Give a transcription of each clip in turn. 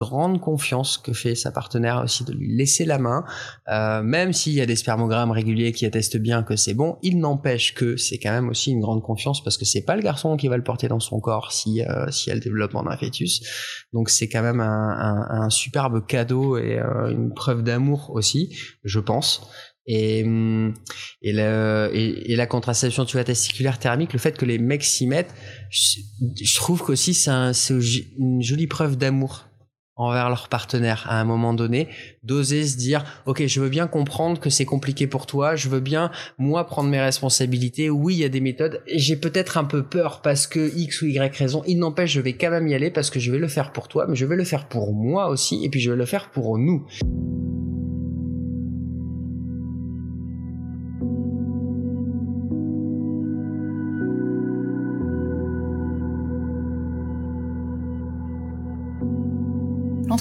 grande confiance que fait sa partenaire aussi de lui laisser la main, euh, même s'il y a des spermogrammes réguliers qui attestent bien que c'est bon, il n'empêche que c'est quand même aussi une grande confiance parce que c'est pas le garçon qui va le porter dans son corps si euh, si elle développe en un fœtus. Donc c'est quand même un, un, superbe cadeau et euh, une preuve d'amour aussi, je pense. Et, et, le, et, la contraception tu vois, testiculaire thermique, le fait que les mecs s'y mettent, je, je trouve qu'aussi c'est une jolie preuve d'amour envers leur partenaire à un moment donné, d'oser se dire ok je veux bien comprendre que c'est compliqué pour toi, je veux bien moi prendre mes responsabilités, oui il y a des méthodes, j'ai peut-être un peu peur parce que X ou Y raison, il n'empêche je vais quand même y aller parce que je vais le faire pour toi, mais je vais le faire pour moi aussi et puis je vais le faire pour nous.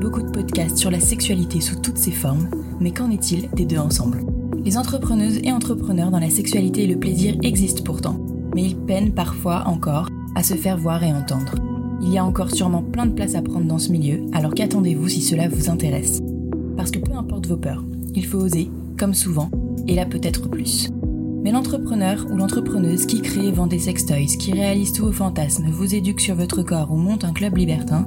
beaucoup de podcasts sur la sexualité sous toutes ses formes, mais qu'en est-il des deux ensemble? Les entrepreneuses et entrepreneurs dans la sexualité et le plaisir existent pourtant, mais ils peinent parfois encore à se faire voir et entendre. Il y a encore sûrement plein de place à prendre dans ce milieu, alors qu'attendez-vous si cela vous intéresse? Parce que peu importe vos peurs, il faut oser, comme souvent, et là peut-être plus. Mais l'entrepreneur ou l'entrepreneuse qui crée et vend des sextoys, qui réalise tous vos fantasmes, vous éduque sur votre corps ou monte un club libertin,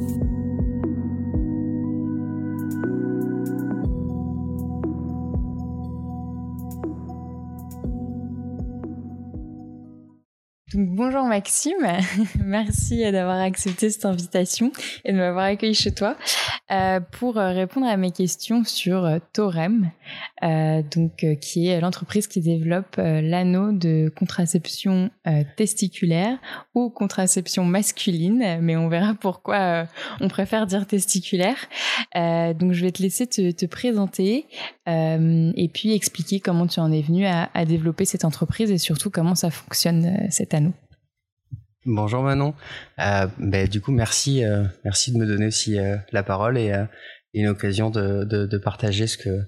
can bonjour Maxime, merci d'avoir accepté cette invitation et de m'avoir accueilli chez toi euh, pour euh, répondre à mes questions sur euh, Torem, donc qui est l'entreprise qui développe l'anneau de contraception testiculaire ou contraception masculine, mais on verra pourquoi on préfère dire testiculaire. donc je vais te laisser te, présenter et puis expliquer comment tu en es venu à, à développer cette entreprise et surtout comment ça fonctionne cet anneau. Bonjour Manon. Euh, ben, du coup, merci, euh, merci de me donner aussi euh, la parole et euh, une occasion de, de, de, partager ce que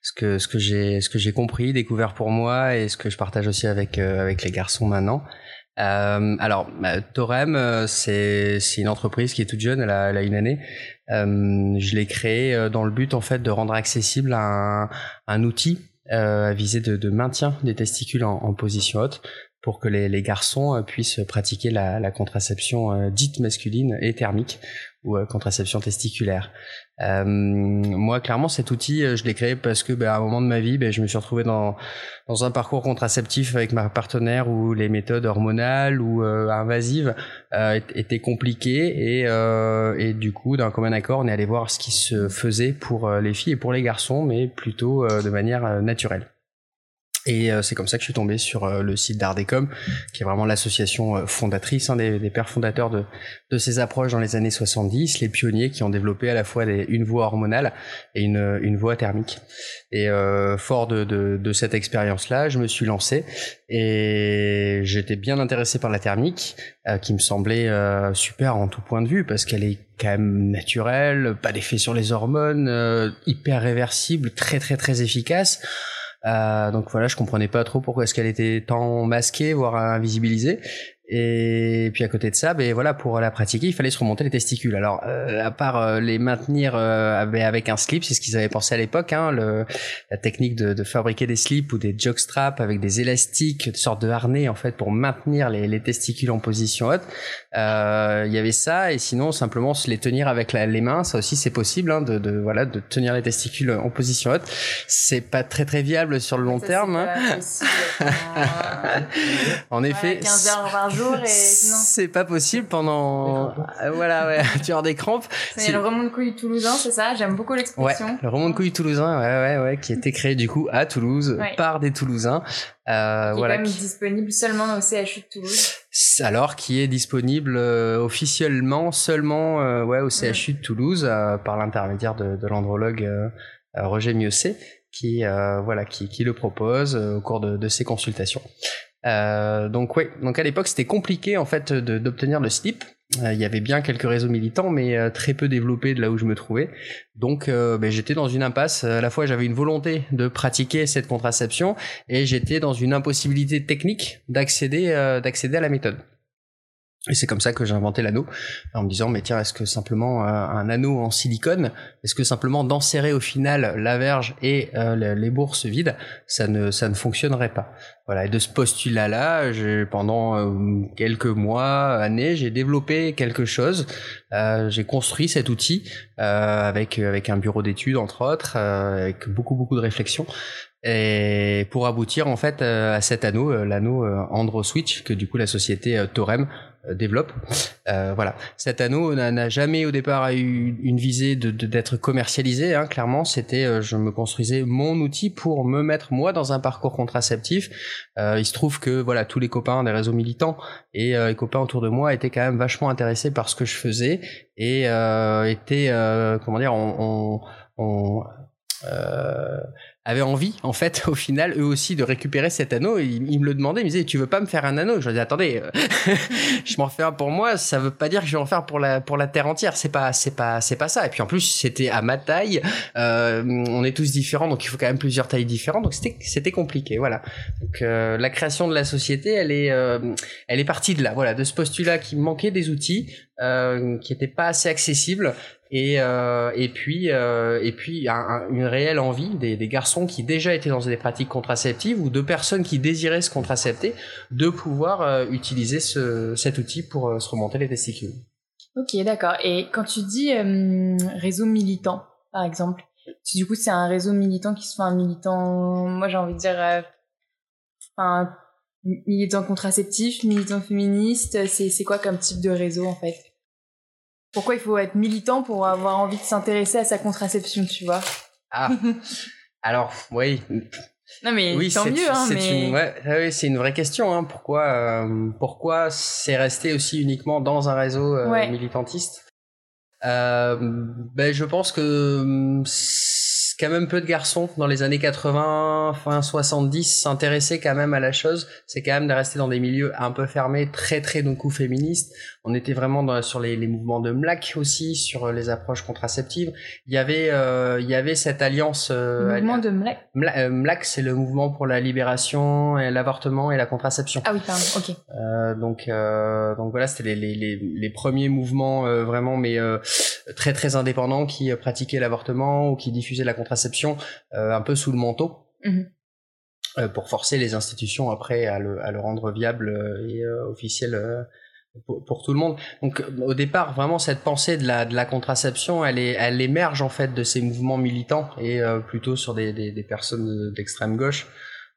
ce que ce que j'ai ce que j'ai compris, découvert pour moi et ce que je partage aussi avec avec les garçons maintenant. alors, bah, Torem, c'est c'est une entreprise qui est toute jeune, elle a, elle a une année. je l'ai créée dans le but en fait de rendre accessible un, un outil à visée de, de maintien des testicules en, en position haute pour que les, les garçons euh, puissent pratiquer la, la contraception euh, dite masculine et thermique ou euh, contraception testiculaire. Euh, moi, clairement, cet outil, je l'ai créé parce que, ben, à un moment de ma vie, ben, je me suis retrouvé dans dans un parcours contraceptif avec ma partenaire où les méthodes hormonales ou invasives étaient compliquées et et du coup, d'un commun accord, on est allé voir ce qui se faisait pour les filles et pour les garçons, mais plutôt de manière naturelle. Et euh, c'est comme ça que je suis tombé sur euh, le site d'Ardecom, qui est vraiment l'association euh, fondatrice, hein, des, des, pères fondateurs de, de ces approches dans les années 70, les pionniers qui ont développé à la fois des, une voie hormonale et une, une voie thermique. Et euh, fort de, de, de cette expérience-là, je me suis lancé et j'étais bien intéressé par la thermique, qui me semblait super en tout point de vue, parce qu'elle est quand même naturelle, pas d'effet sur les hormones, hyper réversible, très très très efficace. Euh, donc voilà, je comprenais pas trop pourquoi est-ce qu'elle était tant masquée, voire invisibilisée. Et puis à côté de ça, ben voilà, pour la pratiquer, il fallait se remonter les testicules. Alors, euh, à part euh, les maintenir euh, avec un slip, c'est ce qu'ils avaient pensé à l'époque, hein, le, la technique de, de, fabriquer des slips ou des jockstraps avec des élastiques, de sorte de harnais en fait pour maintenir les, les testicules en position haute. Euh, il y avait ça, et sinon simplement se les tenir avec la, les mains, ça aussi c'est possible, hein, de, de, voilà, de tenir les testicules en position haute. C'est pas très très viable sur le long terme. Hein. en effet. 15 heures par jour et C'est pas possible pendant. Euh, voilà, ouais, tu as des crampes. C'est le remont de couilles toulousain, c'est ça J'aime beaucoup l'expression. Ouais, le remont de couilles toulousain, ouais, ouais, ouais, qui a été créé du coup à Toulouse par des Toulousains. Euh, qui voilà, est même disponible seulement au CHU de Toulouse. Alors, qui est disponible euh, officiellement seulement euh, ouais, au CHU de Toulouse euh, par l'intermédiaire de, de l'andrologue euh, Roger Miosset, qui voilà, qui, qui, le propose au cours de, de ses consultations. Donc ouais, donc à l'époque c'était compliqué en fait d'obtenir le slip euh, il y avait bien quelques réseaux militants, mais euh, très peu développés de là où je me trouvais. Donc euh, ben, j'étais dans une impasse. À la fois j'avais une volonté de pratiquer cette contraception et j'étais dans une impossibilité technique d'accéder d'accéder à la méthode. Et c'est comme ça que j'ai inventé l'anneau, en me disant mais tiens est-ce que simplement un anneau en silicone, est-ce que simplement d'enserrer au final la verge et les bourses vides, ça ne ça ne fonctionnerait pas? Voilà, et de ce postulat-là, pendant euh, quelques mois, années, j'ai développé quelque chose. Euh, j'ai construit cet outil euh, avec avec un bureau d'études entre autres, euh, avec beaucoup beaucoup de réflexion, et pour aboutir en fait à cet anneau, l'anneau Andro Switch que du coup la société Torem euh, développe. Euh, voilà, cet anneau n'a jamais au départ eu une visée d'être commercialisé. Hein, clairement, c'était euh, je me construisais mon outil pour me mettre moi dans un parcours contraceptif. Euh, il se trouve que voilà tous les copains des réseaux militants et euh, les copains autour de moi étaient quand même vachement intéressés par ce que je faisais et étaient comment dire on, on, on avaient envie, en fait, au final, eux aussi, de récupérer cet anneau. ils, me le demandaient, ils me disaient, tu veux pas me faire un anneau? Je leur disais, attendez, euh, je m'en fais un pour moi, ça veut pas dire que je vais en faire pour la pour la terre entière. C'est pas c'est pas c'est pas ça. Et puis en plus, c'était à ma taille. Euh, on est tous différents, donc il faut quand même plusieurs tailles différentes. Donc c'était c'était compliqué, voilà. Donc euh, la création de la société, elle est elle est partie de là, voilà, de ce postulat qui manquait des outils, qui n'étaient pas assez accessibles et euh, et puis euh, et puis un, une réelle envie des, garçons qui déjà étaient dans des pratiques contraceptives ou de personnes qui désiraient se contracepter de pouvoir euh, utiliser ce, cet outil pour euh, se remonter les testicules. Ok, d'accord. Et quand tu dis euh, réseau militant, par exemple, du coup c'est un réseau militant qui se fait un militant, moi j'ai envie de dire, un militant contraceptif, militant féministe, c'est quoi comme type de réseau en fait? Pourquoi il faut être militant pour avoir envie de s'intéresser à sa contraception, tu vois Ah, alors oui. Non mais oui, tant mieux. Hein, c'est une, ouais, ah oui, c'est une vraie question. Hein. Pourquoi, euh, pourquoi c'est resté aussi uniquement dans un réseau euh, militantiste? Euh, Ben, je pense que hum, quand même peu de garçons dans les années 80, fin 70 s'intéressaient quand même à la chose. C'est quand même de rester dans des milieux un peu fermés, très très donc féministes. On était vraiment dans, sur les, les, mouvements de MLAC aussi, sur les approches contraceptives. Il y avait euh, il y avait cette alliance. Euh, mouvement de MLAC. Euh, MLAC, c'est le mouvement pour la libération, et l'avortement et la contraception. Ah oui, pardon. Ok. Euh, donc donc voilà, c'était les, les, les, premiers mouvements vraiment mais très très indépendants qui pratiquaient l'avortement ou qui diffusaient la contraception euh, un peu sous le manteau. Mhm. Euh, pour forcer les institutions après à le, à le rendre viable euh, et officiel pour, pour, tout le monde. Donc au départ, vraiment cette pensée de la, de la contraception, elle, est, elle émerge en fait de ces mouvements militants et plutôt sur des, des, des personnes d'extrême gauche,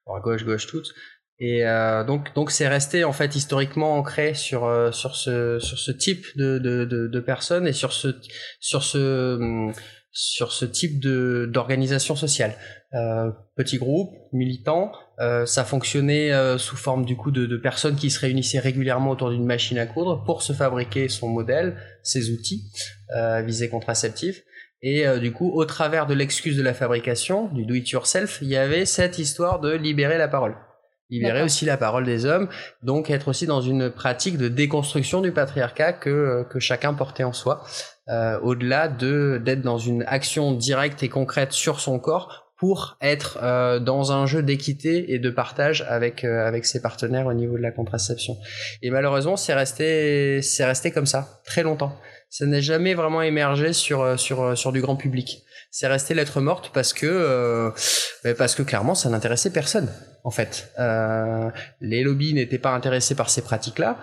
à gauche, gauche toutes. Et donc donc c'est resté en fait historiquement ancré sur sur ce sur ce type de de, de, de personnes et sur ce sur ce hum, sur ce type de d'organisation sociale. Euh, petit groupe, militant, euh, ça fonctionnait euh, sous forme du coup de, de, personnes qui se réunissaient régulièrement autour d'une machine à coudre pour se fabriquer son modèle, ses outils euh, à visée contraceptive. Et euh, du coup, au travers de l'excuse de la fabrication, du do it yourself, il y avait cette histoire de libérer la parole libérer aussi la parole des hommes, donc être aussi dans une pratique de déconstruction du patriarcat que, euh, que chacun portait en soi, euh, au-delà de d'être dans une action directe et concrète sur son corps pour être euh, dans un jeu d'équité et de partage avec euh, avec ses partenaires au niveau de la contraception. Et malheureusement, c'est resté c'est resté comme ça très longtemps. Ça n'a jamais vraiment émergé sur euh, sur sur du grand public. C'est resté lettre morte parce que parce que clairement ça n'intéressait personne en fait. Euh, les lobbies n'étaient pas intéressés par ces pratiques-là.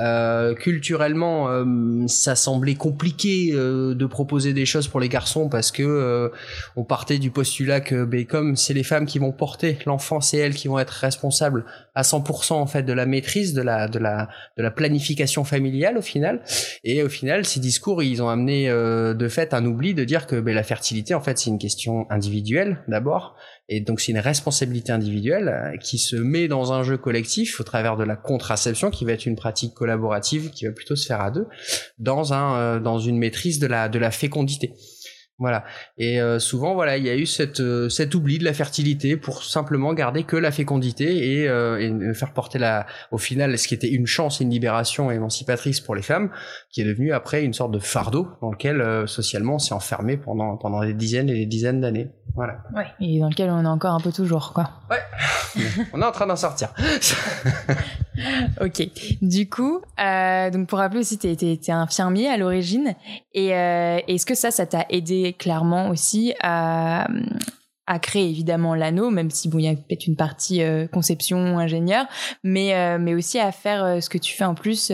Euh, culturellement, euh, ça semblait compliqué euh, de proposer des choses pour les garçons parce que euh, on partait du postulat que, ben, comme c'est les femmes qui vont porter l'enfant, c'est elles qui vont être responsables à 100% en fait de la maîtrise, de la de la de la planification familiale au final. Et au final, ces discours, ils ont amené de fait un oubli de dire que ben, la fertilité, en fait, c'est une question individuelle d'abord et donc c'est une responsabilité individuelle euh, qui se met dans un jeu collectif au travers de la contraception, qui va être une pratique collaborative, qui va plutôt se faire à deux, dans un euh, dans une maîtrise de la de la fécondité. Voilà. Et euh, souvent, voilà, il y a eu cette, euh, cet oubli de la fertilité pour simplement garder que la fécondité et, euh, et faire porter la, au final, ce qui était une chance, une libération émancipatrice pour les femmes, qui est devenu après une sorte de fardeau dans lequel socialement on s'est enfermé pendant pendant des dizaines et des dizaines d'années. Voilà. Ouais. Et dans lequel on est encore un peu toujours, quoi. Ouais. on est en train d'en sortir. ok. Du coup, euh, donc pour rappeler aussi, tu étais infirmier à l'origine. Et euh, est-ce que ça, ça t'a aidé clairement aussi à, créer évidemment l'anneau, même si bon, il y a peut-être une partie euh, conception ingénieur, mais euh, mais aussi à faire euh, ce que tu fais en plus,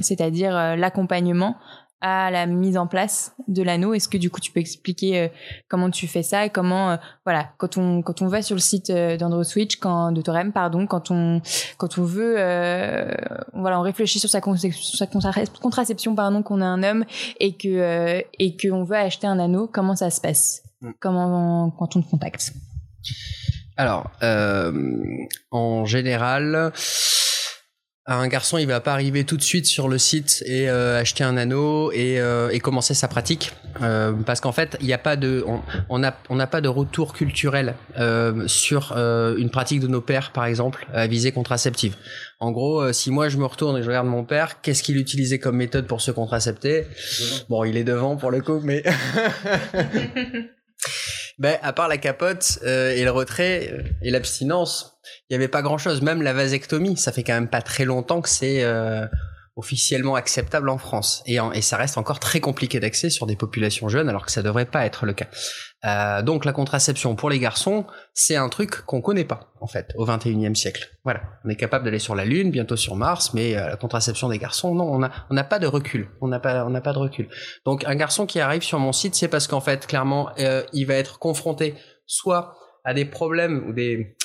c'est-à-dire l'accompagnement à la mise en place de l'anneau. Est-ce que du coup tu peux expliquer euh, comment tu fais ça et comment euh, voilà quand on quand on va sur le site euh, d'AndroSwitch quand de Torem pardon quand on quand on veut voilà on réfléchit sur sa, sur sa contraception pardon qu'on est un homme et que et que on veut acheter un anneau comment ça se passe? Mm. comment quand on te contacte? Alors en général un garçon, il va pas arriver tout de suite sur le site et euh, acheter un anneau et, euh, et commencer sa pratique, euh, parce qu'en fait, il n'y a pas de, on n'a on pas de retour culturel sur une pratique de nos pères, par exemple, à visée contraceptive. En gros, si moi je me retourne et je regarde mon père, qu'est-ce qu'il utilisait comme méthode pour se contracepter? Bon, il est devant pour le coup, mais ben à part la capote et le retrait et l'abstinence il y avait pas grand chose. Même la vasectomie, ça fait quand même pas très longtemps que c'est euh, officiellement acceptable en France. Et, ça reste encore très compliqué d'accès sur des populations jeunes, alors que ça devrait pas être le cas. Euh, donc la contraception pour les garçons, c'est un truc qu'on connaît pas en fait au 21e siècle. Voilà, on est capable d'aller sur la Lune, bientôt sur Mars, mais euh, la contraception des garçons, non, on a on n'a pas de recul. On n'a pas on n'a pas de recul. Donc un garçon qui arrive sur mon site, c'est parce qu'en fait clairement euh, il va être confronté soit à des problèmes ou des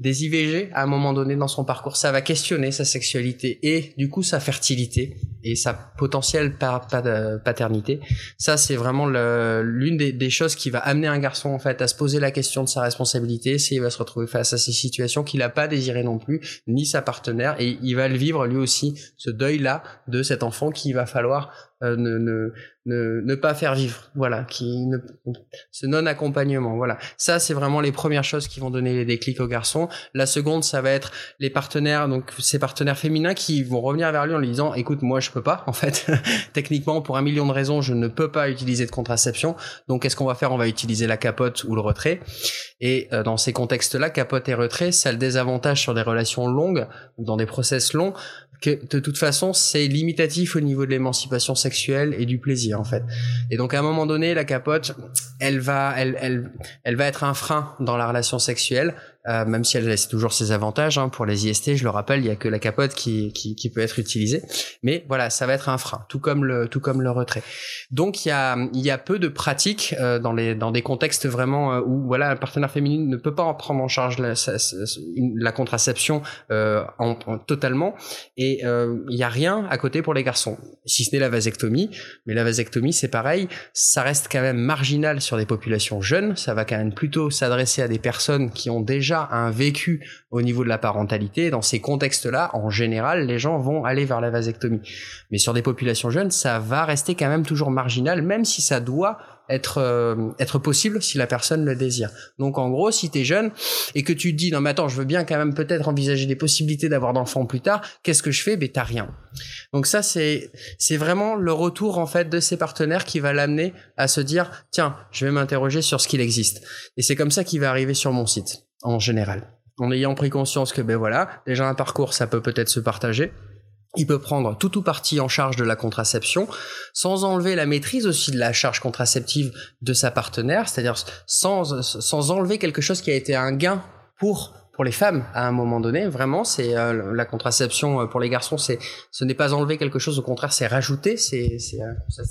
des IVG à un moment donné dans son parcours. Ça va questionner sa sexualité et du coup sa fertilité et sa potentielle paternité. Ça, c'est vraiment l'une des, choses qui va amener un garçon en fait à se poser la question de sa responsabilité s'il va se retrouver face à ces situations qu'il n'a pas désiré non plus, ni sa partenaire, et il va le vivre lui aussi, ce deuil-là de cet enfant qu'il va falloir euh, ne, ne, ne, ne, pas faire vivre, voilà, qui ne, ce non accompagnement, voilà. Ça, c'est vraiment les premières choses qui vont donner les déclics aux garçons. La seconde, ça va être les partenaires, donc ces partenaires féminins qui vont revenir vers lui en lui disant, écoute, moi, je peux pas, en fait, techniquement, pour un million de raisons, je ne peux pas utiliser de contraception. Donc, qu'est-ce qu'on va faire? On va utiliser la capote ou le retrait. Et euh, dans ces contextes-là, capote et retrait, ça le désavantage sur des relations longues, dans des process longs, que de toute façon c'est limitatif au niveau de l'émancipation sexuelle et du plaisir en fait. Et donc à un moment donné la capote, elle va elle elle elle va être un frein dans la relation sexuelle euh, même si elle laisse toujours ses avantages. Hein, pour les IST, je le rappelle, il y a que la capote qui, qui, qui, peut être utilisée. Mais voilà, ça va être un frein, tout comme le, tout comme le retrait. Donc il y a, y a peu de pratiques euh, dans, les, dans des contextes vraiment euh, où voilà, un partenaire féminin ne peut pas en prendre en charge la, la contraception euh, en, totalement. Et il y a rien à côté pour les garçons, si ce n'est la vasectomie. Mais la vasectomie, c'est pareil, ça reste quand même marginal sur des populations jeunes. Ça va quand même plutôt s'adresser à des personnes qui ont déjà un vécu au niveau de la parentalité. Dans ces contextes-là, en général, les gens vont aller vers la vasectomie. Mais sur des populations jeunes, ça va rester quand même toujours marginal, même si ça doit être euh, être possible si la personne le désire. Donc en gros, si tu es jeune et que tu te dis non mais attends, je veux bien quand même peut-être envisager des possibilités d'avoir d'enfants plus tard, qu'est-ce que je fais? Ben t'as rien. Donc ça c'est c'est vraiment le retour en fait de ses partenaires qui va l'amener à se dire tiens, je vais m'interroger sur ce qu'il existe. Et c'est comme ça qu'il va arriver sur mon site en général. En ayant pris conscience que ben voilà, déjà un parcours ça peut peut-être se partager il peut prendre tout ou partie en charge de la contraception sans enlever la maîtrise aussi de la charge contraceptive de sa partenaire, c'est-à-dire sans, sans enlever quelque chose qui a été un gain pour pour les femmes à un moment donné. Vraiment, c'est euh, la contraception euh, pour les garçons, c'est ce n'est pas enlever quelque chose, au contraire, c'est rajouter, c'est c'est euh,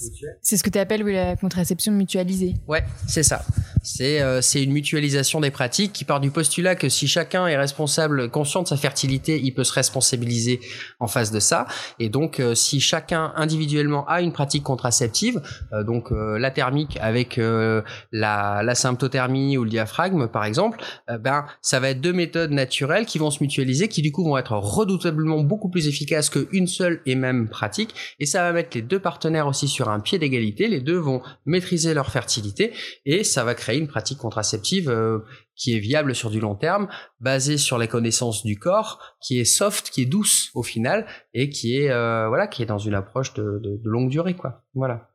C'est ce que tu appelles oui, la contraception mutualisée. Ouais, c'est ça. C'est c'est une mutualisation des pratiques qui part du postulat que si chacun est responsable, conscient de sa fertilité, il peut se responsabiliser en face de ça. Et donc, si chacun individuellement a une pratique contraceptive, donc la thermique avec la, la symptothermie ou le diaphragme, par exemple, ben ça va être deux méthodes naturelles qui vont se mutualiser, qui du coup vont être redoutablement beaucoup plus efficaces qu'une seule et même pratique. Et ça va mettre les deux partenaires aussi sur un pied d'égalité. Les deux vont maîtriser leur fertilité et ça va créer une pratique contraceptive euh, qui est viable sur du long terme, basée sur les connaissances du corps, qui est soft, qui est douce au final et qui est euh, voilà, qui est dans une approche de, de, de longue durée quoi. Voilà.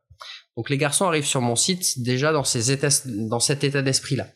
Donc les garçons arrivent sur mon site déjà dans, ces états, dans cet état d'esprit-là.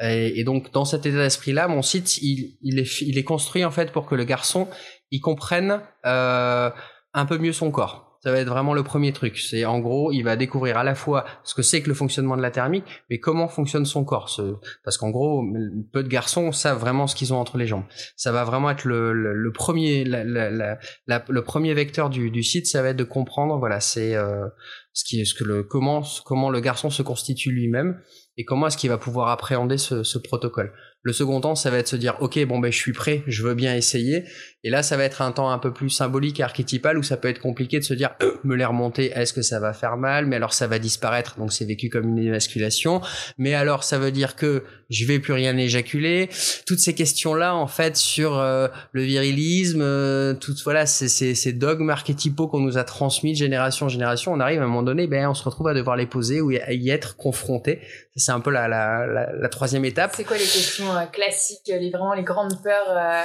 Et, donc dans cet état d'esprit-là, mon site, il, il, est, il est construit en fait pour que le garçon, il comprenne euh, un peu mieux son corps ça va être vraiment le premier truc. C'est en gros, il va découvrir à la fois ce que c'est que le fonctionnement de la thermique, mais comment fonctionne son corps. Parce qu'en gros, peu de garçons savent vraiment ce qu'ils ont entre les jambes. Ça va vraiment être le, le, premier, le premier vecteur du, du, site. Ça va être de comprendre, voilà, c'est euh, ce qui est ce que le comment comment le garçon se constitue lui-même et comment est-ce qu'il va pouvoir appréhender ce, ce protocole. Le second temps, ça va être se dire, ok, bon ben je suis prêt, je veux bien essayer. Et là, ça va être un temps un peu plus symbolique, archétypal, où ça peut être compliqué de se dire, euh, me les remonter, est-ce que ça va faire mal? Mais alors ça va disparaître, donc c'est vécu comme une émasculation. Mais alors ça veut dire que je vais plus rien éjaculer. Toutes ces questions-là, en fait, sur euh, le virilisme, euh, tout voilà, ces, dogmes archétypaux qu'on nous a transmis de génération en génération, on arrive à un moment donné, ben on se retrouve à devoir les poser ou à y être confronté. C'est un peu la, la, troisième étape. C'est quoi les questions classiques, les, vraiment les grandes peurs euh...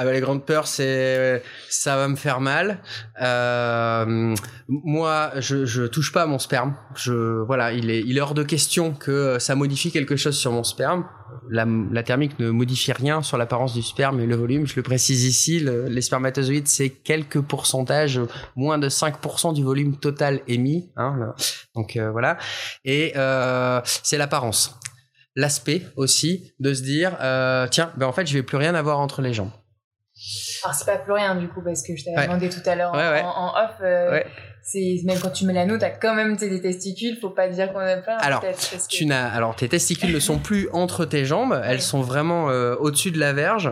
Ah bah, les grandes peurs, c'est ça va me faire mal. Euh, moi, je, je touche pas à mon sperme. Je voilà, il est il est hors de question que ça modifie quelque chose sur mon sperme. La, la thermique ne modifie rien sur l'apparence du sperme et le volume. Je le précise ici, le, les spermatozoïdes, c'est quelques pourcentages, moins de 5% du volume total émis. Hein, donc euh, voilà. Et euh, c'est l'apparence l'aspect aussi de se dire euh, tiens ben en fait je vais plus rien avoir entre les jambes. Alors c'est pas plus rien du coup parce que je t'avais demandé tout à l'heure en, off euh, c'est même quand tu mets l'anneau t'as quand même des testicules faut pas dire qu'on a pas alors tu n'as alors tes testicules ne sont plus entre tes jambes elles sont vraiment euh, au-dessus de la verge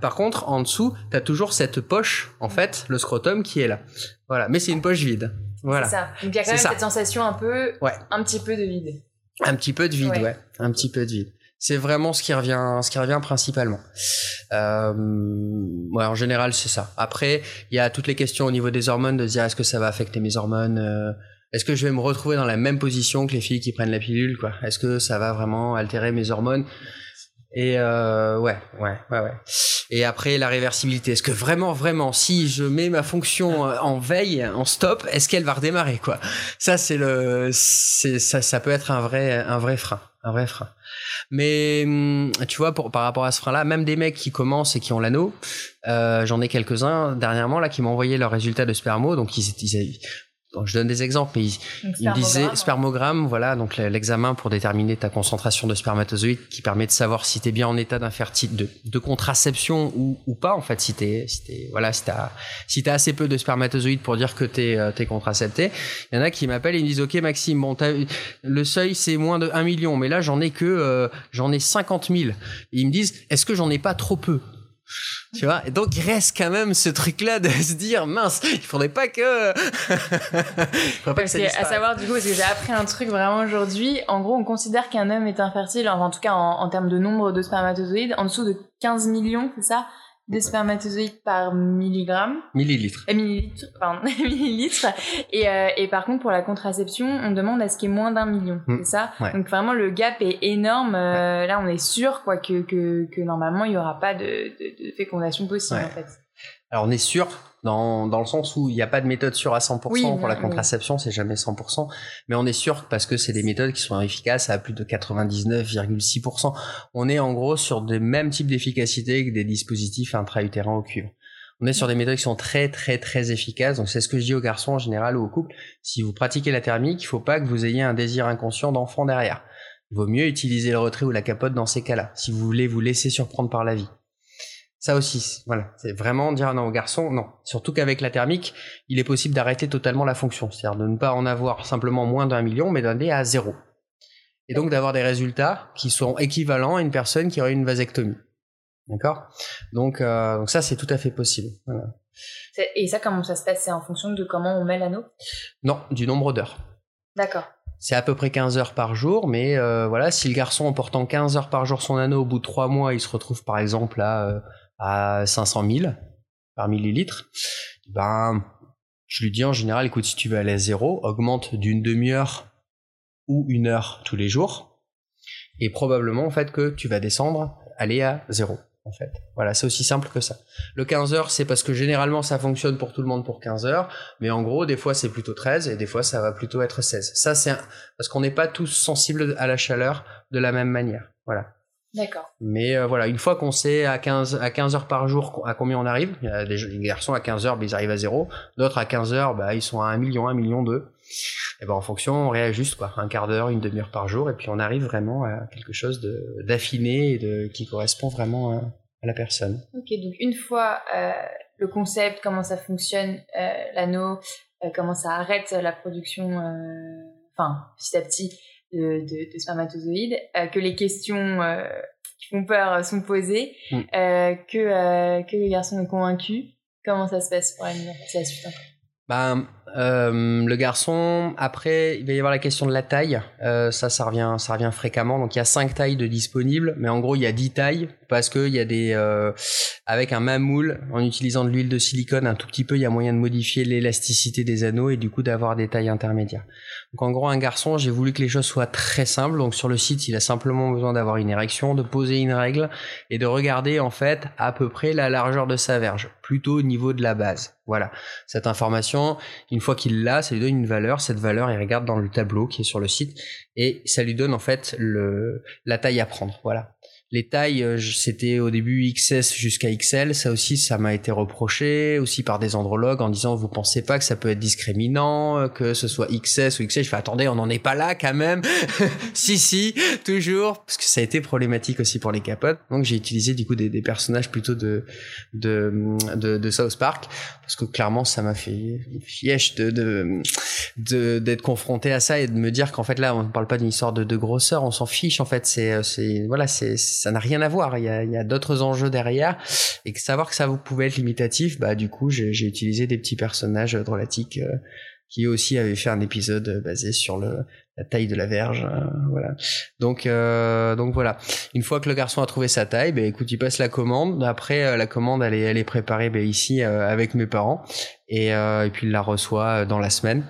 par contre en dessous t'as toujours cette poche en fait le scrotum qui est là. Voilà. Mais c'est une poche vide. Voilà. C'est ça. Donc il y a quand même cette sensation un peu un petit peu de vide un petit peu de vide, ouais. Un petit peu de vide. C'est vraiment ce qui revient, ce qui revient principalement. Euh, ouais, en général, c'est ça. Après, il y a toutes les questions au niveau des hormones de dire est-ce que ça va affecter mes hormones euh, Est-ce que je vais me retrouver dans la même position que les filles qui prennent la pilule quoi Est-ce que ça va vraiment altérer mes hormones? Et euh, ouais, ouais, ouais, ouais. Et après, la réversibilité. Est-ce que vraiment, vraiment, si je mets ma fonction euh, en veille, en stop, est-ce qu'elle va redémarrer, quoi? Ça, c'est le, c'est ça, ça peut être un vrai, un vrai frein, un vrai frein. Mais hum, tu vois, par rapport à ce frein-là, même des mecs qui commencent et qui ont l'anneau, euh, j'en ai quelques-uns dernièrement là qui m'ont envoyé leurs résultats de spermo, donc ils, ils, je donne des exemples, mais il, me disait spermogramme, voilà, donc l'examen pour déterminer ta concentration de spermatozoïdes qui permet de savoir si tu es bien en état d'infertilité, de, de, contraception ou, ou, pas, en fait, si t'es, si voilà, si t'as assez peu de spermatozoïdes pour dire que t'es, euh, es contracepté. Il y en a qui m'appellent et me disent, ok Maxime, bon, le seuil c'est moins de 1 million, mais là j'en ai que, euh, j'en ai 50 000. Et ils me disent, est-ce que j'en ai pas trop peu? Tu vois Et donc, il reste quand même ce truc-là de se dire, mince, il faudrait pas que. faudrait pas que ça à savoir, du coup, parce que j'ai appris un truc vraiment aujourd'hui. En gros, on considère qu'un homme est infertile, en tout cas en, termes de nombre de spermatozoïdes, en dessous de 15 millions, c'est ça? De spermatozoïdes par milligramme. Millilitres. Euh, millilitres, pardon, millilitres. Et, euh, et par contre, pour la contraception, on demande à ce qu'il y ait moins d'un million, Mm. c'est ça? Ouais. Donc vraiment, le gap est énorme. Euh, Là, on est sûr quoi que, que, que normalement, il n'y aura pas de, de, de fécondation possible, Ouais. en fait. Alors on est sûr dans, dans le sens où il n'y a pas de méthode sûre à 100% Oui, pour la oui. contraception, c'est jamais 100%, mais on est sûr parce que c'est des méthodes qui sont efficaces à plus de 99,6%. On est en gros sur des mêmes types d'efficacité que des dispositifs intra-utérins au cuivre. On est sur des méthodes qui sont très très très efficaces. Donc c'est ce que je dis aux garçons en général ou aux couples. Si vous pratiquez la thermique, il faut pas que vous ayez un désir inconscient d'enfant derrière. Il vaut mieux utiliser le retrait ou la capote dans ces cas-là, si vous voulez vous laisser surprendre par la vie. Ça aussi, voilà, c'est vraiment dire non aux garçons, non. Surtout qu'avec la thermique, il est possible d'arrêter totalement la fonction, c'est-à-dire de ne pas en avoir simplement moins d'un million, mais d'aller à zéro. Et donc d'avoir des résultats qui sont équivalents à une personne qui aurait une vasectomie. D'accord? Donc, euh, donc ça, c'est tout à fait possible. Voilà. Et ça, comment ça se passe? C'est en fonction de comment on met l'anneau? Non, du nombre d'heures. D'accord. C'est à peu près 15 heures par jour, mais euh, voilà, si le garçon en portant 15 heures par jour son anneau, au bout de 3 mois, il se retrouve par exemple à, euh, à 500 000 par millilitre, ben, je lui dis en général, écoute, si tu veux aller à zéro, augmente d'une demi-heure ou une heure tous les jours, et probablement en fait que tu vas descendre, aller à zéro. En fait. Voilà, c'est aussi simple que ça. Le 15 heures, c'est parce que généralement ça fonctionne pour tout le monde pour 15 heures, mais en gros, des fois c'est plutôt 13 et des fois ça va plutôt être 16. Ça, c'est un- parce qu'on n'est pas tous sensibles à la chaleur de la même manière. Voilà. D'accord. Mais euh, voilà, une fois qu'on sait à 15, à 15 heures par jour à combien on arrive, il y a des, garçons à 15 heures, bah, ils arrivent à zéro. D'autres à 15 heures, bah, ils sont à 1 million, 1 million 2. Et ben en fonction, on réajuste quoi, un quart d'heure, une demi-heure par jour, et puis on arrive vraiment à quelque chose d'affiné et de qui correspond vraiment à, à la personne. Ok, donc une fois euh, le concept, comment ça fonctionne, euh, l'anneau, euh, comment ça arrête la production, euh, enfin petit à petit, de, de, de spermatozoïdes, euh, que les questions euh, qui font peur sont posées, Mm. euh, que, euh, que le garçon est convaincu. Comment ça se passe pour la suite après Ben, euh, le garçon, après, il va y avoir la question de la taille. Euh, ça, ça revient, ça revient fréquemment. Donc, il y a cinq tailles de disponibles, mais en gros, il y a 10 tailles parce que il y a des, euh, avec un même moule, en utilisant de l'huile de silicone un tout petit peu, il y a moyen de modifier l'élasticité des anneaux et du coup d'avoir des tailles intermédiaires. Donc, en gros, un garçon, j'ai voulu que les choses soient très simples. Donc, sur le site, il a simplement besoin d'avoir une érection, de poser une règle et de regarder en fait à peu près la largeur de sa verge, plutôt au niveau de la base. Voilà. Cette information, une fois qu'il l'a, ça lui donne une valeur. Cette valeur, il regarde dans le tableau qui est sur le site et ça lui donne en fait le, la taille à prendre. Voilà. Les tailles, euh, c'était au début XS jusqu'à XL. Ça aussi, ça m'a été reproché aussi par des andrologues en disant vous pensez pas que ça peut être discriminant, euh, que ce soit XS ou XL. Je fais attendez, on n'en est pas là quand même. si si, toujours parce que ça a été problématique aussi pour les capotes. Donc j'ai utilisé du coup des, des personnages plutôt de de, de South Park parce que clairement ça m'a fait fièche de de de- d'être confronté à ça et de me dire qu'en fait là on ne parle pas d'une histoire de, de grosseur on s'en fiche en fait c'est euh, c'est voilà c'est ça n'a rien à voir. Il y a y a d'autres enjeux derrière. Et que savoir que ça vous pouvait être limitatif bah du coup j'ai utilisé des petits personnages drôlatiques euh, qui aussi avaient fait un épisode euh, basé sur le la taille de la verge euh, voilà. Donc euh, donc voilà. Une fois que le garçon a trouvé sa taille, ben écoute, il passe la commande. Après, euh, la commande, elle est, elle est préparée ben, ici avec mes parents, et, et puis il la reçoit dans la semaine.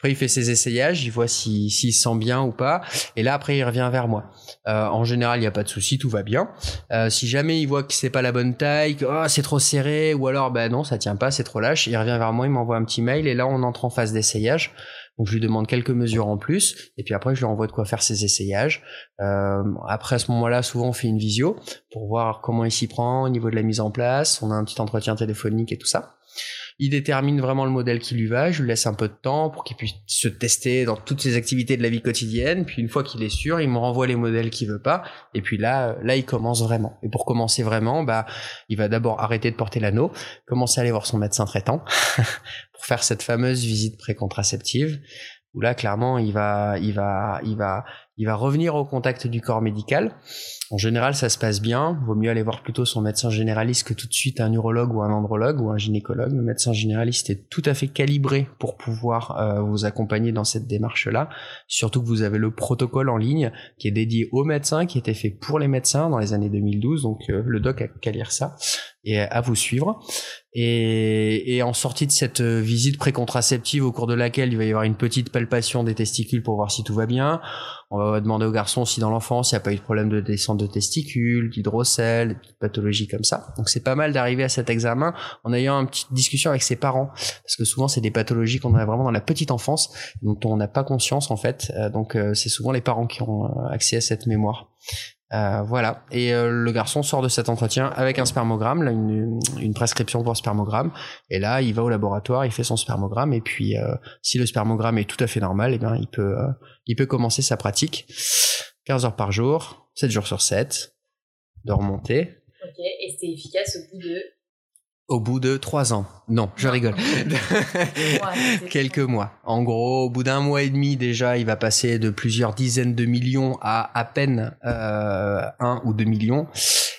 Après, il fait ses essayages, il voit si- s'il se sent bien ou pas, et là après, il revient vers moi. Euh, en général, il n'y a pas de souci, tout va bien. Euh, si jamais il voit que c'est pas la bonne taille, que oh, c'est trop serré, ou alors ben non, ça tient pas, c'est trop lâche, il revient vers moi, il m'envoie un petit mail, et là, on entre en phase d'essayage. Donc je lui demande quelques mesures en plus, et puis après je lui envoie de quoi faire ses essayages. Euh, après à ce moment-là, souvent on fait une visio pour voir comment il s'y prend au niveau de la mise en place. On a un petit entretien téléphonique et tout ça. Il détermine vraiment le modèle qui lui va. Je lui laisse un peu de temps pour qu'il puisse se tester dans toutes ses activités de la vie quotidienne. Puis une fois qu'il est sûr, il me renvoie les modèles qu'il veut pas. Et puis là, là, il commence vraiment. Et pour commencer vraiment, bah, il va d'abord arrêter de porter l'anneau, commencer à aller voir son médecin traitant pour faire cette fameuse visite précontraceptive où là clairement il va il va il va il va revenir au contact du corps médical. En général, ça se passe bien. Vaut mieux aller voir plutôt son médecin généraliste que tout de suite un urologue ou un andrologue ou un gynécologue. Le médecin généraliste est tout à fait calibré pour pouvoir euh, vous accompagner dans cette démarche-là. Surtout que vous avez le protocole en ligne qui est dédié aux médecins, qui était fait pour les médecins dans les années 2012. Donc euh, le doc a qu'à lire ça et à vous suivre. Et, et, en sortie de cette visite précontraceptive au cours de laquelle il va y avoir une petite palpation des testicules pour voir si tout va bien, on va demander au garçon si dans l'enfance il n'y a pas eu de problème de descente de testicules, d'hydrocèle, de pathologies comme ça. Donc c'est pas mal d'arriver à cet examen en ayant une petite discussion avec ses parents, parce que souvent c'est des pathologies qu'on a vraiment dans la petite enfance, dont on n'a pas conscience en fait. Euh, donc euh, c'est souvent les parents qui ont euh, accès à cette mémoire. Euh, voilà. Et euh, le garçon sort de cet entretien avec un spermogramme, là, une, une, prescription pour spermogramme. Et là, il va au laboratoire, il fait son spermogramme. Et puis, euh, si le spermogramme est tout à fait normal, eh bien, il peut, il peut commencer sa pratique. 15 heures par jour, 7 jours sur 7, de remonter. Ok, et c'est efficace au bout de au bout de trois ans. Non, je rigole. Quelques mois. En gros, au bout d'un mois et demi déjà, il va passer de plusieurs dizaines de millions à à peine euh, un ou deux millions.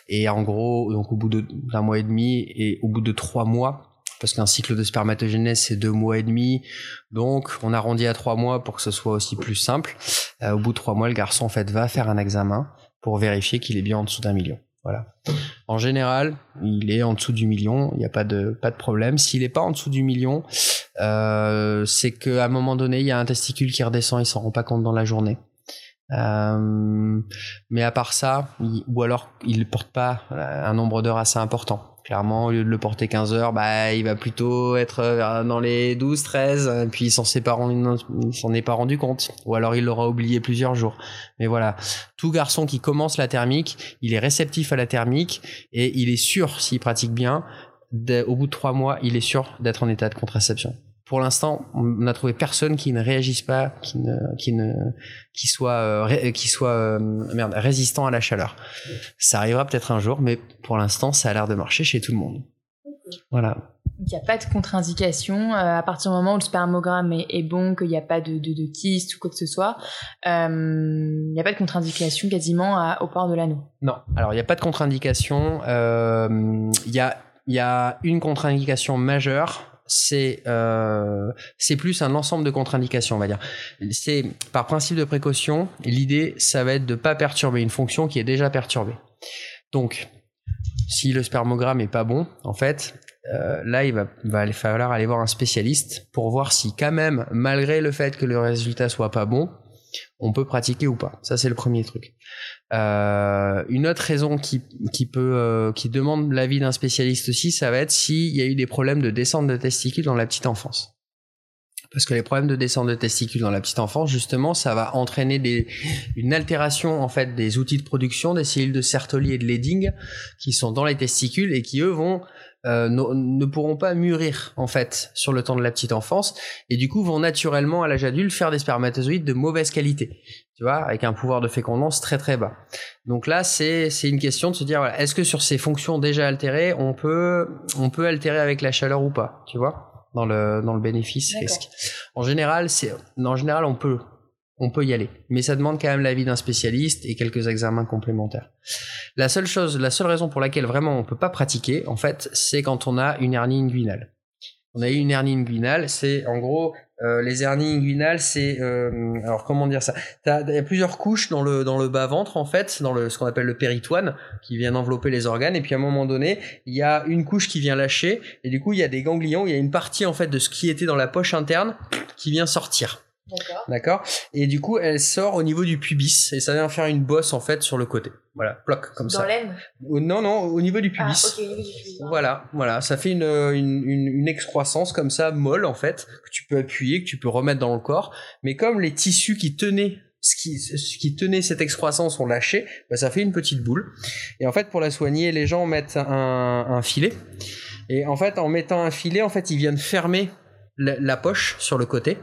Et en gros, donc au bout d'un mois et demi et au bout de trois mois, parce qu'un cycle de spermatogénèse c'est deux mois et demi, donc on arrondit à trois mois pour que ce soit aussi plus simple. Euh, au bout de trois mois, le garçon en fait va faire un examen pour vérifier qu'il est bien en dessous d'un million. Voilà. En général, il est en dessous du million, il n'y a pas de pas de problème. S'il n'est pas en dessous du million, euh, c'est qu'à un moment donné, il y a un testicule qui redescend, il s'en rend pas compte dans la journée. Euh, mais à part ça, ou alors il ne porte pas un nombre d'heures assez important. Clairement, au lieu de le porter 15 heures, bah, il va plutôt être euh, dans les 12, 13, puis il s'en s'en est pas rendu compte. Ou alors il l'aura oublié plusieurs jours. Mais voilà. Tout garçon qui commence la thermique, il est réceptif à la thermique et il est sûr, s'il pratique bien, au bout de trois mois, il est sûr d'être en état de contraception pour l'instant, on n'a trouvé personne qui ne réagisse pas, qui ne, qui ne, qui soit, euh, qui soit euh, merde, résistant à la chaleur. Ça arrivera peut-être un jour, mais pour l'instant, ça a l'air de marcher chez tout le monde. Voilà. Il n'y a pas de contre-indication euh, à partir du moment où le spermogramme est, bon, qu'il n'y a pas de, de, de, kyste ou quoi que ce soit. Il n'y a pas de contre-indication quasiment au port de l'anneau. Non. Alors il n'y a pas de contre-indication. Il y a il y a une contre-indication majeure c'est euh, c'est plus un ensemble de contre-indications, on va dire. C'est par principe de précaution, l'idée ça va être de pas perturber une fonction qui est déjà perturbée. Donc, si le spermogramme est pas bon, en fait, euh, là il va, va falloir aller voir un spécialiste pour voir si quand même, malgré le fait que le résultat soit pas bon, on peut pratiquer ou pas. Ça c'est le premier truc. Euh, une autre raison qui, qui peut euh, qui demande l'avis d'un spécialiste aussi, ça va être s'il y a eu des problèmes de descente de testicules dans la petite enfance. Parce que les problèmes de descente de testicules dans la petite enfance, justement, ça va entraîner des, une altération en fait des outils de production des cellules de Sertoli et de Leydig qui sont dans les testicules et qui eux vont euh, ne, pourront pas mûrir en fait sur le temps de la petite enfance. Et du coup vont naturellement à l'âge adulte faire des spermatozoïdes de mauvaise qualité, tu vois, avec un pouvoir de fécondance très très bas. Donc là c'est c'est une question de se dire voilà, est-ce que sur ces fonctions déjà altérées on peut on peut altérer avec la chaleur ou pas, tu vois, dans le dans le bénéfice risque. En général c'est en général on peut on peut y aller. Mais ça demande quand même l'avis d'un spécialiste et quelques examens complémentaires. La seule chose, la seule raison pour laquelle vraiment on peut pas pratiquer, en fait, c'est quand on a une hernie inguinale. On a eu une hernie inguinale, c'est en gros euh, les hernies inguinales, c'est euh, alors comment dire ça? Il y a plusieurs couches dans le dans le bas ventre en fait, dans le ce qu'on appelle le péritoine, qui vient envelopper les organes. Et puis à un moment donné, il y a une couche qui vient lâcher, et du coup il y a des ganglions, il y a une partie en fait de ce qui était dans la poche interne qui vient sortir. D'accord. Et du coup, elle sort au niveau du pubis et ça vient faire une bosse en fait sur le côté. Voilà, bloc comme ça. Dans l'aine Non, non, au niveau du pubis. Ah, ok, au niveau du pubis. Voilà, voilà, ça fait une, une, une, excroissance comme ça, molle en fait, que tu peux appuyer, que tu peux remettre dans le corps. Mais comme les tissus qui tenaient ce qui, ce qui tenait cette excroissance ont lâché, bah, ça fait une petite boule. Et en fait, pour la soigner, les gens mettent un, un filet. Et en fait, en mettant un filet, en fait, ils viennent fermer la, poche sur le côté.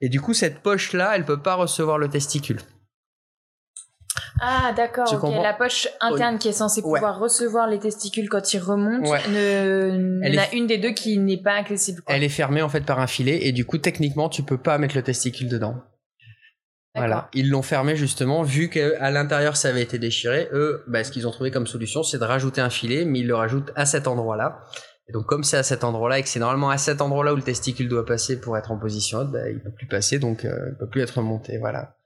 Et du coup, cette poche-là, elle peut pas recevoir le testicule. Ah d'accord, la poche interne qui est censée pouvoir recevoir les testicules quand ils remontent, ne, il y a une des deux qui n'est pas accessible. Elle est fermée en fait par un filet et du coup techniquement tu peux pas mettre le testicule dedans. Voilà, ils l'ont fermé justement vu qu'à l'intérieur ça avait été déchiré. Eux, bah, ce qu'ils ont trouvé comme solution, c'est de rajouter un filet, mais ils le rajoutent à cet endroit-là. Et donc comme c'est à cet endroit-là et que c'est normalement à cet endroit-là où le testicule doit passer pour être en position haute, bah, il peut plus passer, donc euh, il peut plus être monté. Voilà.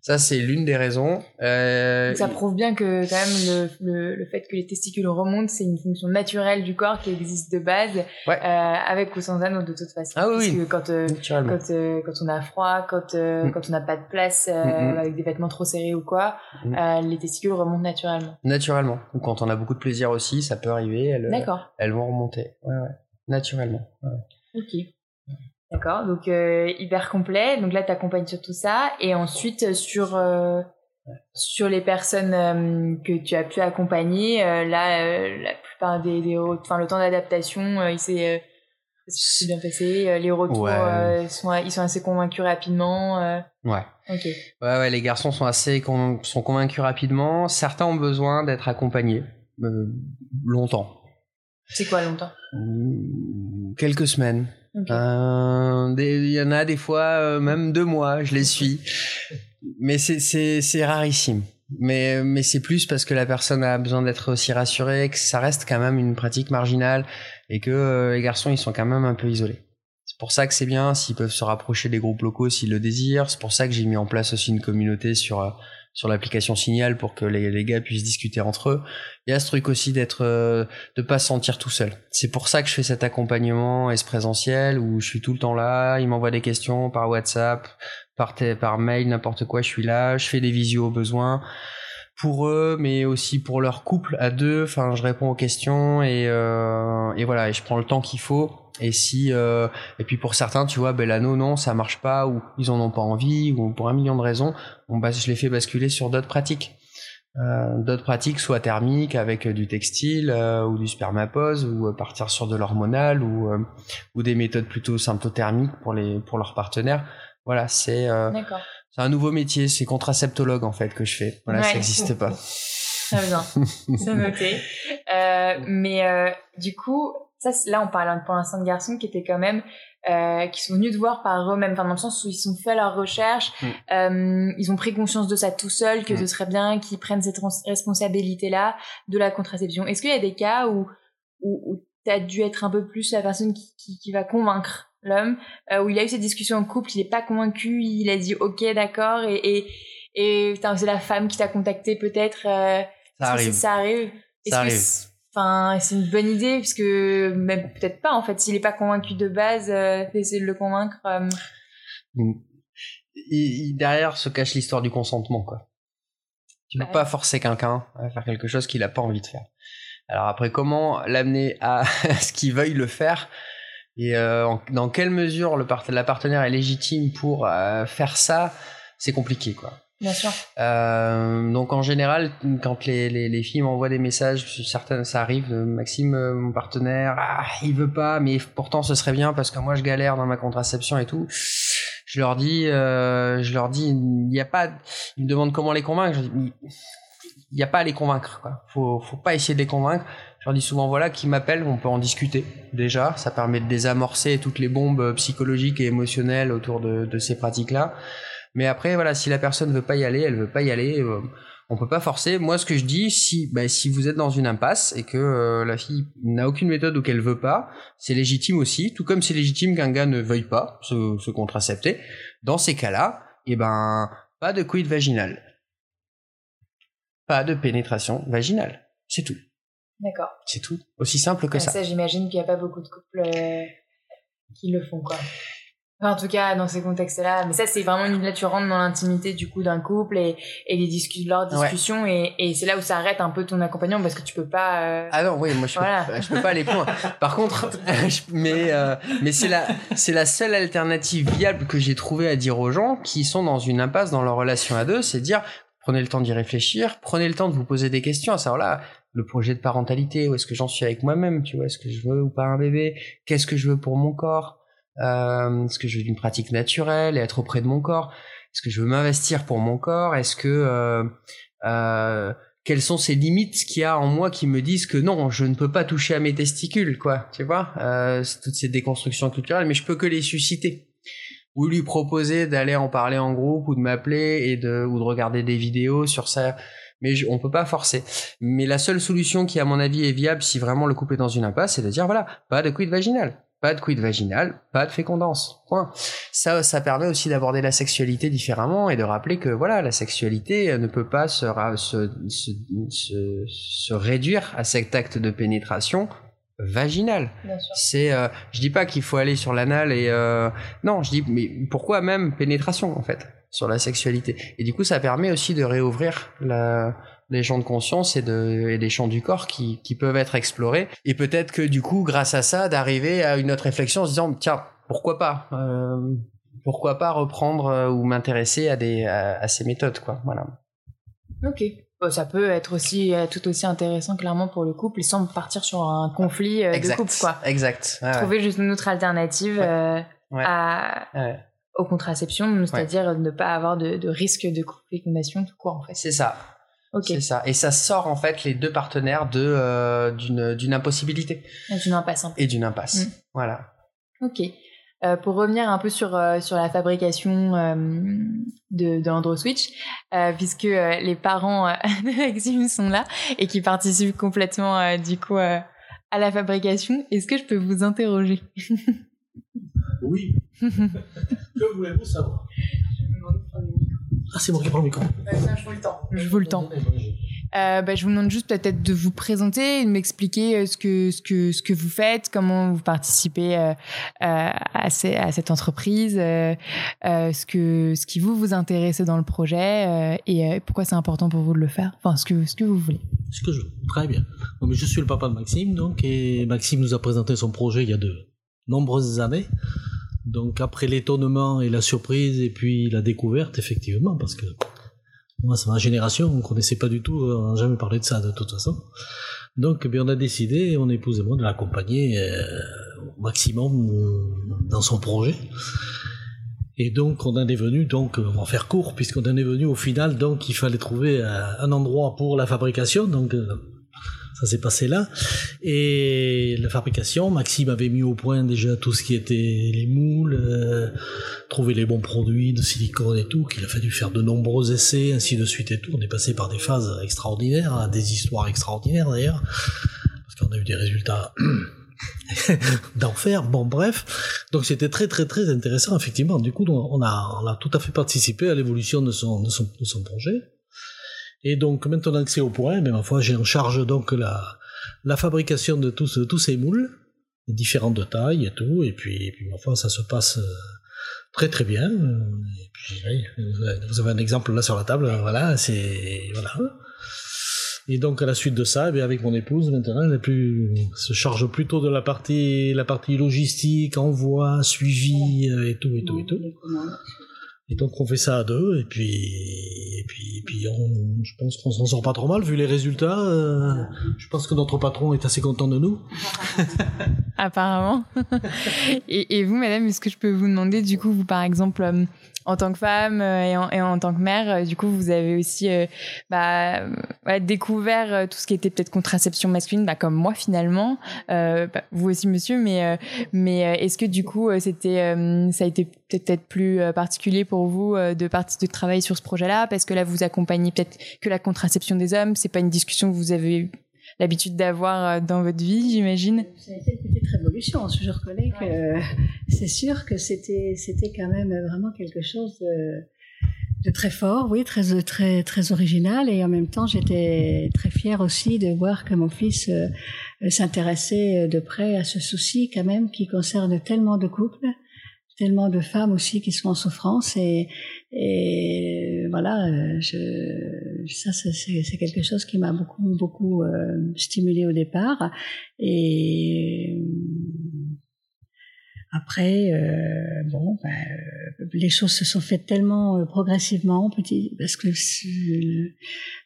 Ça, c'est l'une des raisons. Euh, ça prouve bien que quand même le, le, le, fait que les testicules remontent, c'est une fonction naturelle du corps qui existe de base, ouais. euh, avec ou sans anneau de toute façon. Ah oui, Parce que quand, euh, quand, quand on a froid, quand, Mm. quand on n'a pas de place, Mm, mm. avec des vêtements trop serrés ou quoi, les testicules remontent naturellement. Naturellement. Ou quand on a beaucoup de plaisir aussi, ça peut arriver. Elles, D'accord. elles vont remonter. Ouais, ouais. Naturellement. Ok. D'accord, donc euh, hyper complet. Donc là, tu accompagnes sur tout ça. Et ensuite, euh, sur, euh, sur les personnes euh, que tu as pu accompagner, là, la plupart des, des enfin, le temps d'adaptation, il s'est bien passé. Les retours Ouais. sont, ils sont assez convaincus rapidement. Ouais. Ok. Ouais, ouais, les garçons sont assez con- sont convaincus rapidement. Certains ont besoin d'être accompagnés longtemps, C'est quoi longtemps? Quelques semaines. Euh, Il y en a des fois euh, même deux mois, je les suis. Mais c'est rarissime. Mais mais c'est plus parce que la personne a besoin d'être aussi rassurée, que ça reste quand même une pratique marginale et que euh, les garçons ils sont quand même un peu isolés. C'est pour ça que c'est bien s'ils peuvent se rapprocher des groupes locaux s'ils le désirent. C'est pour ça que j'ai mis en place aussi une communauté sur euh, sur l'application Signal pour que les, les gars puissent discuter entre eux. Il y a ce truc aussi d'être euh, de pas se sentir tout seul. C'est pour ça que je fais cet accompagnement et ce présentiel où je suis tout le temps là, ils m'envoient des questions par WhatsApp, par par mail, n'importe quoi, je suis là, je fais des visios au besoin pour eux, mais aussi pour leur couple à deux. Enfin, je réponds aux questions et euh, et voilà, et je prends le temps qu'il faut. Et si euh, et puis pour certains, tu vois, l'anneau non, ça marche pas ou ils en ont pas envie ou pour un million de raisons, on bas, je les fais basculer sur d'autres pratiques. Euh, d'autres pratiques, soit thermiques avec euh, du textile euh, ou du spermapose, ou euh, partir sur de l'hormonal ou euh, ou des méthodes plutôt symptothermiques pour les pour leurs partenaires. Voilà, c'est D'accord. C'est un nouveau métier, c'est contraceptologue en fait que je fais. Voilà, ça n'existe pas. Très bien. C'est noté. Euh, mais euh, du coup, ça, là, on parle pour l'instant de garçons qui étaient quand même, euh, qui sont venus te voir par eux-mêmes, enfin, dans le sens où ils sont fait leurs recherches, Mm. ils ont pris conscience de ça tout seuls, que Mm. ce serait bien qu'ils prennent cette res- responsabilité-là de la contraception. Est-ce qu'il y a des cas où, où, où tu as dû être un peu plus la personne qui, qui, qui va convaincre l'homme, euh, où il a eu cette discussion en couple, il est pas convaincu, il a dit ok, d'accord, et, et, c'est la femme qui t'a contacté peut-être. euh, Ça arrive. Ça arrive? Ça arrive. c'est- Enfin, c'est une bonne idée, puisque même peut-être pas, en fait. S'il est pas convaincu de base, euh, essayer de le convaincre. euh, Mm. Il- il- derrière se cache l'histoire du consentement, quoi. Tu peux Ouais. pas forcer quelqu'un à faire quelque chose qu'il a pas envie de faire. Alors après, comment l'amener à ce qu'il veuille le faire? Et euh, en- dans quelle mesure le part- la partenaire est légitime pour euh, faire ça, c'est compliqué, quoi. bien sûr. Euh, donc en général, quand les, les, les filles m'envoient des messages, certaines ça arrive, euh, Maxime, mon partenaire, ah, il veut pas, mais pourtant ce serait bien parce que moi je galère dans ma contraception et tout. Je leur dis, euh, je leur dis, il n'y a pas, ils me demandent comment les convaincre. Je dis, Mais il n'y a pas à les convaincre, quoi. Faut, faut pas essayer de les convaincre. Je leur dis souvent, voilà, qui m'appelle, on peut en discuter déjà. Ça permet de désamorcer toutes les bombes psychologiques et émotionnelles autour de, de ces pratiques-là. Mais après, voilà, si la personne veut pas y aller, elle veut pas y aller. euh, on peut pas forcer. Moi, ce que je dis, si, bah, si vous êtes dans une impasse et que euh, la fille n'a aucune méthode ou qu'elle veut pas, c'est légitime aussi. Tout comme c'est légitime qu'un gars ne veuille pas se, se contracepter. Dans ces cas-là, eh ben, pas de quid vaginal. Pas de pénétration vaginale. C'est tout. D'accord. C'est tout. Aussi simple que Comme ça. ça, j'imagine qu'il n'y a pas beaucoup de couples euh, qui le font, quoi. Enfin, en tout cas, dans ces contextes-là. Mais ça, c'est vraiment une... là, tu rentres dans l'intimité du coup d'un couple et, et les discu... Ouais. discussions et, et c'est là où ça arrête un peu ton accompagnement parce que tu peux pas. euh, Ah non, oui, moi je peux, Voilà. je peux pas aller plus loin. Par contre, mais euh, mais c'est la c'est la seule alternative viable que j'ai trouvé à dire aux gens qui sont dans une impasse dans leur relation à deux, c'est dire prenez le temps d'y réfléchir, prenez le temps de vous poser des questions à savoir là le projet de parentalité, où est-ce que j'en suis avec moi-même, tu vois, est-ce que je veux ou pas un bébé, qu'est-ce que je veux pour mon corps, euh, est-ce que je veux une pratique naturelle et être auprès de mon corps, est-ce que je veux m'investir pour mon corps, est-ce que euh, euh, quelles sont ces limites qu'il y a en moi qui me disent que non, je ne peux pas toucher à mes testicules, quoi, tu vois, euh, toutes ces déconstructions culturelles, mais je peux que les susciter. ou lui proposer d'aller en parler en groupe ou de m'appeler et de ou de regarder des vidéos sur ça mais on peut pas forcer. Mais la seule solution qui, à mon avis, est viable si vraiment le couple est dans une impasse, c'est de dire voilà, pas de quid vaginal, pas de quid vaginal, pas de fécondance. Point. Ça, ça permet aussi d'aborder la sexualité différemment et de rappeler que voilà, la sexualité euh, ne peut pas se, se, se, se réduire à cet acte de pénétration vaginal. C'est, euh, je dis pas qu'il faut aller sur l'anal et euh, non, je dis mais pourquoi même pénétration en fait sur la sexualité? Et du coup, ça permet aussi de réouvrir les champs de conscience et, de, et des champs du corps qui, qui peuvent être explorés. Et peut-être que du coup, grâce à ça, d'arriver à une autre réflexion en se disant tiens, pourquoi pas euh, pourquoi pas reprendre euh, ou m'intéresser à des à, ces méthodes quoi voilà ok ça peut être aussi euh, tout aussi intéressant clairement pour le couple sans partir sur un conflit de couple quoi exact trouver juste une autre alternative à aux contraceptions, c'est-à-dire ne pas avoir de, de, risque de fécondation tout court en fait. C'est ça. C'est ça. Et ça sort en fait les deux partenaires de euh, d'une d'une impossibilité. D'une impasse. Et d'une impasse. Mm. Voilà. Ok. Euh, pour revenir un peu sur euh, sur la fabrication euh, de, de Switch, euh, puisque les parents de Maxime sont là et qui participent complètement du coup à la fabrication, est-ce que je peux vous interroger? Oui. que voulez-vous savoir? Ah, c'est moi qui prends le micro. je vous le temps. Je vous le temps. Euh, bah, je vous demande juste peut-être de vous présenter, de m'expliquer euh, ce que, ce, que, ce que vous faites, comment vous participez euh, à, cette entreprise, ce, que, ce qui vous vous intéresse dans le projet et pourquoi c'est important pour vous de le faire, enfin ce que, ce que vous voulez. Ce que je Très bien. je suis le papa de Maxime, donc, et Maxime nous a présenté son projet il y a de nombreuses années. Donc après l'étonnement et la surprise et puis la découverte, effectivement, parce que moi c'est ma génération, on connaissait pas du tout, on n'a jamais parlé de ça de toute façon. Donc eh on a décidé, mon épouse et moi, de l'accompagner euh, au maximum euh, dans son projet. Et donc on en est venu, donc on va faire court, puisqu'on en est venu au final, donc il fallait trouver un endroit pour la fabrication, donc euh, ça s'est passé là. Et la fabrication, Maxime avait mis au point déjà tout ce qui était les moules, euh, trouver les bons produits de silicone et tout, qu'il a fallu faire de nombreux essais, ainsi de suite et tout. On est passé par des phases extraordinaires, hein, des histoires extraordinaires d'ailleurs, parce qu'on a eu des résultats d'enfer. Bon, bref. Donc c'était très très très intéressant, effectivement. Du coup, on a, on a tout à fait participé à l'évolution de son, de, son, de son projet. Et donc maintenant que c'est au point, mais ma j'ai en charge donc la, la fabrication de tous, tous ces moules, différentes tailles et tout, et puis, et puis ma foi, ça se passe euh, très très bien. Et puis, vous avez un exemple là sur la table, voilà, c'est voilà. Et donc à la suite de ça, eh avec mon épouse maintenant, elle plus, se charge plutôt de la partie, la partie logistique, envoi, suivi euh, et tout et tout et tout. Et donc on fait ça à deux, et puis, et puis, et puis on, je pense qu'on s'en sort pas trop mal vu les résultats. Euh, je pense que notre patron est assez content de nous. Apparemment. et, et, vous, madame, est-ce que je peux vous demander, du coup, vous par exemple, euh, en tant que femme euh, et en, et en tant que mère, euh, du coup, vous avez aussi euh, bah, découvert tout ce qui était peut-être contraception masculine, bah, comme moi finalement, bah, vous aussi monsieur, mais mais est-ce que du coup c'était ça a été peut-être plus particulier pour vous de partir de travailler sur ce projet-là? Parce que là vous accompagnez peut-être que la contraception des hommes, c'est pas une discussion que vous avez l'habitude d'avoir dans votre vie, j'imagine. Ça a été une petite révolution. Je reconnais que c'est sûr que c'était c'était quand même vraiment quelque chose de, de, très fort, oui, très très très original et en même temps j'étais très fière aussi de voir que mon fils euh, s'intéressait de près à ce souci quand même qui concerne tellement de couples, tellement de femmes aussi qui sont en souffrance et, et voilà, je, ça c'est quelque chose qui m'a beaucoup beaucoup euh, stimulé au départ et après, euh, bon, ben, euh, les choses se sont faites tellement euh, progressivement, petit, parce que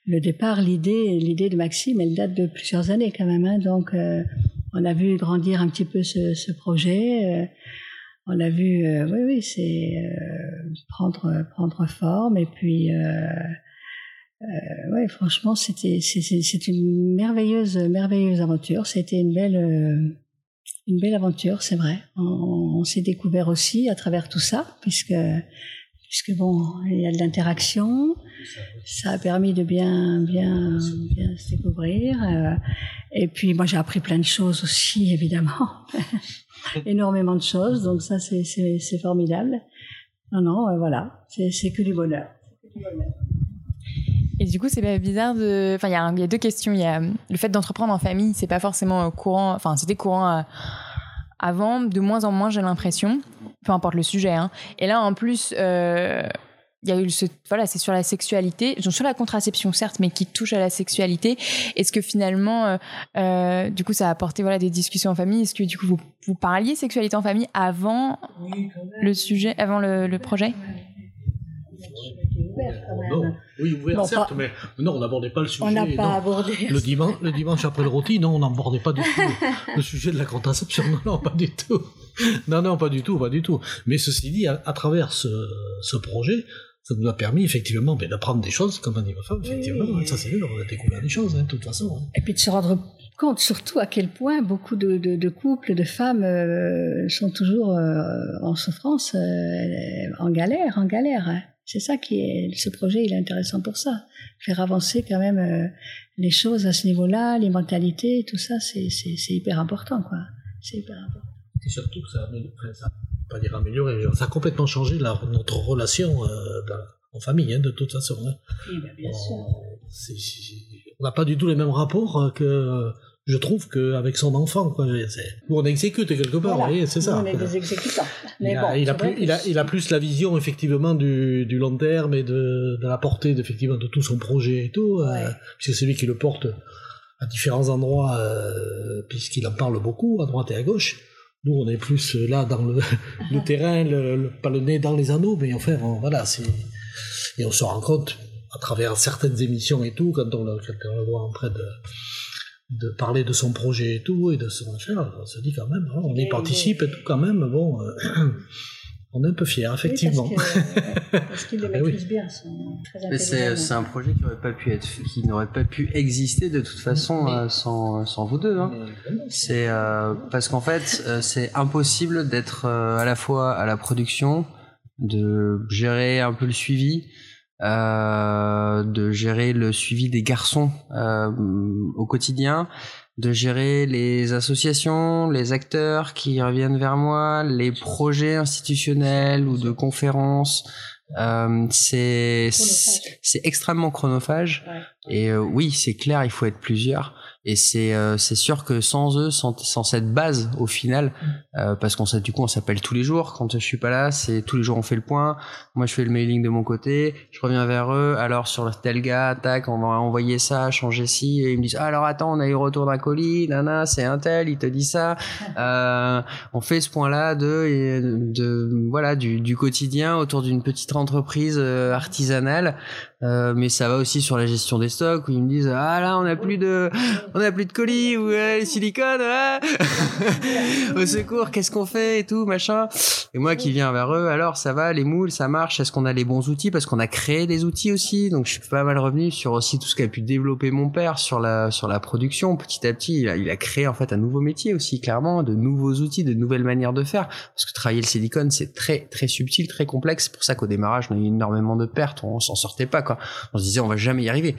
le, départ, l'idée, l'idée de Maxime, elle date de plusieurs années quand même. Hein, donc, euh, on a vu grandir un petit peu ce, ce projet. On a vu, oui, oui, c'est prendre prendre forme et puis. ouais, franchement, c'était une merveilleuse merveilleuse aventure. C'était une belle une belle aventure, c'est vrai. On, s'est découvert aussi à travers tout ça, puisque puisque bon, il y a de l'interaction. Ça a permis de bien bien bien se découvrir. Euh, et puis moi j'ai appris plein de choses aussi, évidemment, énormément de choses. Donc ça c'est c'est formidable. Non non, euh, voilà, c'est que du bonheur. Et du coup, c'est pas bizarre de. Enfin, il y, a deux questions. Il y a le fait d'entreprendre en famille, c'est pas forcément courant. Enfin, c'était courant euh, avant, de moins en moins, j'ai l'impression. Peu importe le sujet. Hein. Et là, en plus, euh, il y a eu ce. Voilà, c'est sur la sexualité. Donc, sur la contraception, certes, mais qui touche à la sexualité. Est-ce que finalement, euh, du coup, ça a apporté voilà, des discussions en famille? Est-ce que du coup, vous, vous parliez sexualité en famille avant le sujet, avant le, le projet? Non. Oui, ouvert, certes, mais non, on n'abordait pas le sujet. On n'a pas abordé. Le dimanche, le dimanche après le rôti, non, on n'abordait pas du tout le sujet de la contraception. Non, non, pas du tout. Non, non, pas du tout, pas du tout. Mais ceci dit, à, travers ce, ce, projet, ça nous a permis effectivement ben, d'apprendre des choses comme anime femme, effectivement. Ça, c'est on a découvert des choses, hein, de toute façon. Hein. Et puis de se rendre compte surtout à quel point beaucoup de, de, de couples, de femmes euh, sont toujours euh, en souffrance, euh, en galère, en galère. Hein. C'est ça qui est, ce projet, il est intéressant pour ça. Faire avancer quand même les choses à ce niveau-là, les mentalités, tout ça, c'est, hyper important, quoi. C'est hyper important. Et surtout que ça, ça pas dire améliorer, ça a complètement changé notre relation euh, en famille, hein, de toute façon. Hein. Oui, ben, bien sûr. on n'a pas du tout les mêmes rapports euh, que je trouve qu'avec son enfant, quoi, on exécute quelque part, c'est ça. on est des exécutants. Mais il, a, il, a plus, il, a, plus, la vision effectivement du, du long terme et de, de la portée effectivement de tout son projet et tout, euh, puisque c'est lui qui le porte à différents endroits, euh, puisqu'il en parle beaucoup à droite et à gauche. Nous, on est plus là dans le, le terrain, le, pas le nez dans les anneaux, mais enfin, voilà, c'est et on se rend compte à travers certaines émissions et tout, quand on, quand on le voit en train de de parler de son projet et tout, et de son affaire, on se dit quand même, hein, on y participe et tout quand même, bon, euh, on est un peu fiers, effectivement. parce qu'il les eh maîtrise bien, très C'est un projet qui n'aurait pas pu être, qui n'aurait pas pu exister de toute façon euh, sans, sans vous deux. Hein. C'est euh, parce qu'en fait, c'est impossible d'être à la fois à la production, de gérer un peu le suivi, euh, de gérer le suivi des garçons euh, au quotidien, de gérer les associations, les acteurs qui reviennent vers moi, les projets institutionnels ou de conférences. Euh, c'est c'est extrêmement chronophage. Et euh, oui c'est clair il faut être plusieurs et c'est euh, c'est sûr que sans eux sans, sans cette base au final mm. euh, parce qu'on du coup on s'appelle tous les jours quand je suis pas là c'est tous les jours on fait le point. Moi je fais le mailing de mon côté je reviens vers eux. Alors sur le tel gars tac on va envoyer ça changer ci et ils me disent ah, alors attends on a eu retour d'un colis nana c'est un tel il te dit ça. Euh, on fait ce point là de de voilà du, du quotidien autour d'une petite entreprise euh, artisanale euh, mais ça va aussi sur la gestion des stocks où ils me disent ah là on a plus de on a plus de colis ou les silicones au secours qu'est-ce qu'on fait et tout machin et moi qui viens vers eux alors ça va les moules ça marche est-ce qu'on a les bons outils? Parce qu'on a créé des outils aussi donc je suis pas mal revenu sur aussi tout ce qu'a pu développer mon père sur la sur la production. Petit à petit il a, il a créé en fait un nouveau métier aussi clairement de nouveaux outils de nouvelles manières de faire. Parce que travailler le silicone c'est très très subtil très complexe. C'est pour ça qu'au démarrage on a eu énormément de pertes on s'en sortait pas on se disait on va jamais y arriver.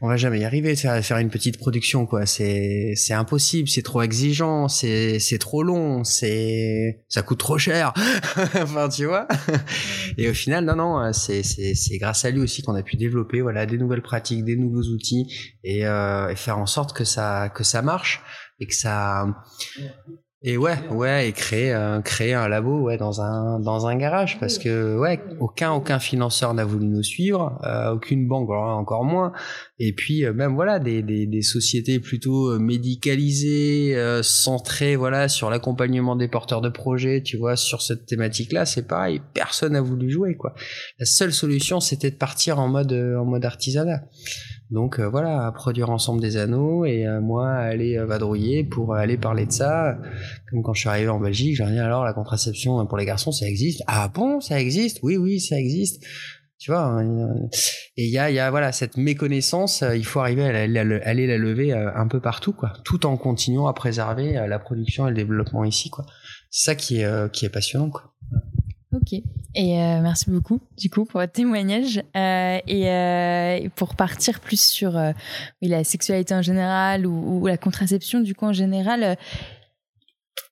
On va jamais y arriver faire faire une petite production quoi. C'est impossible, c'est trop exigeant, c'est trop long, ça coûte trop cher. enfin tu vois. Et au final non non, c'est grâce à lui aussi qu'on a pu développer voilà des nouvelles pratiques, des nouveaux outils et, euh, faire en sorte que ça que ça marche et que ça et ouais, ouais, et créer euh, créer un labo ouais dans un dans un garage parce que ouais, aucun aucun financeur n'a voulu nous suivre, euh, aucune banque encore moins. Et puis euh, même voilà des, des, des sociétés plutôt euh, médicalisées, centrées voilà sur l'accompagnement des porteurs de projets, tu vois, sur cette thématique-là, c'est pareil, personne n'a voulu jouer quoi. La seule solution c'était de partir en mode en mode artisanat. Donc euh, voilà, produire ensemble des anneaux et euh, moi aller euh, vadrouiller pour aller parler de ça. Comme quand je suis arrivé en Belgique, j'ai dit alors la contraception pour les garçons ça existe? Ah bon, ça existe? Oui oui, ça existe. Tu vois, hein, et il y a, y a voilà cette méconnaissance, il faut arriver à, aller la lever un peu partout, quoi, tout en continuant à préserver la production et le développement ici, quoi. C'est ça qui est, qui est passionnant, quoi. Ok. Et euh, merci beaucoup, du coup, pour votre témoignage. Euh, et euh, pour partir plus sur la sexualité en général ou, ou, la contraception, du coup, en général,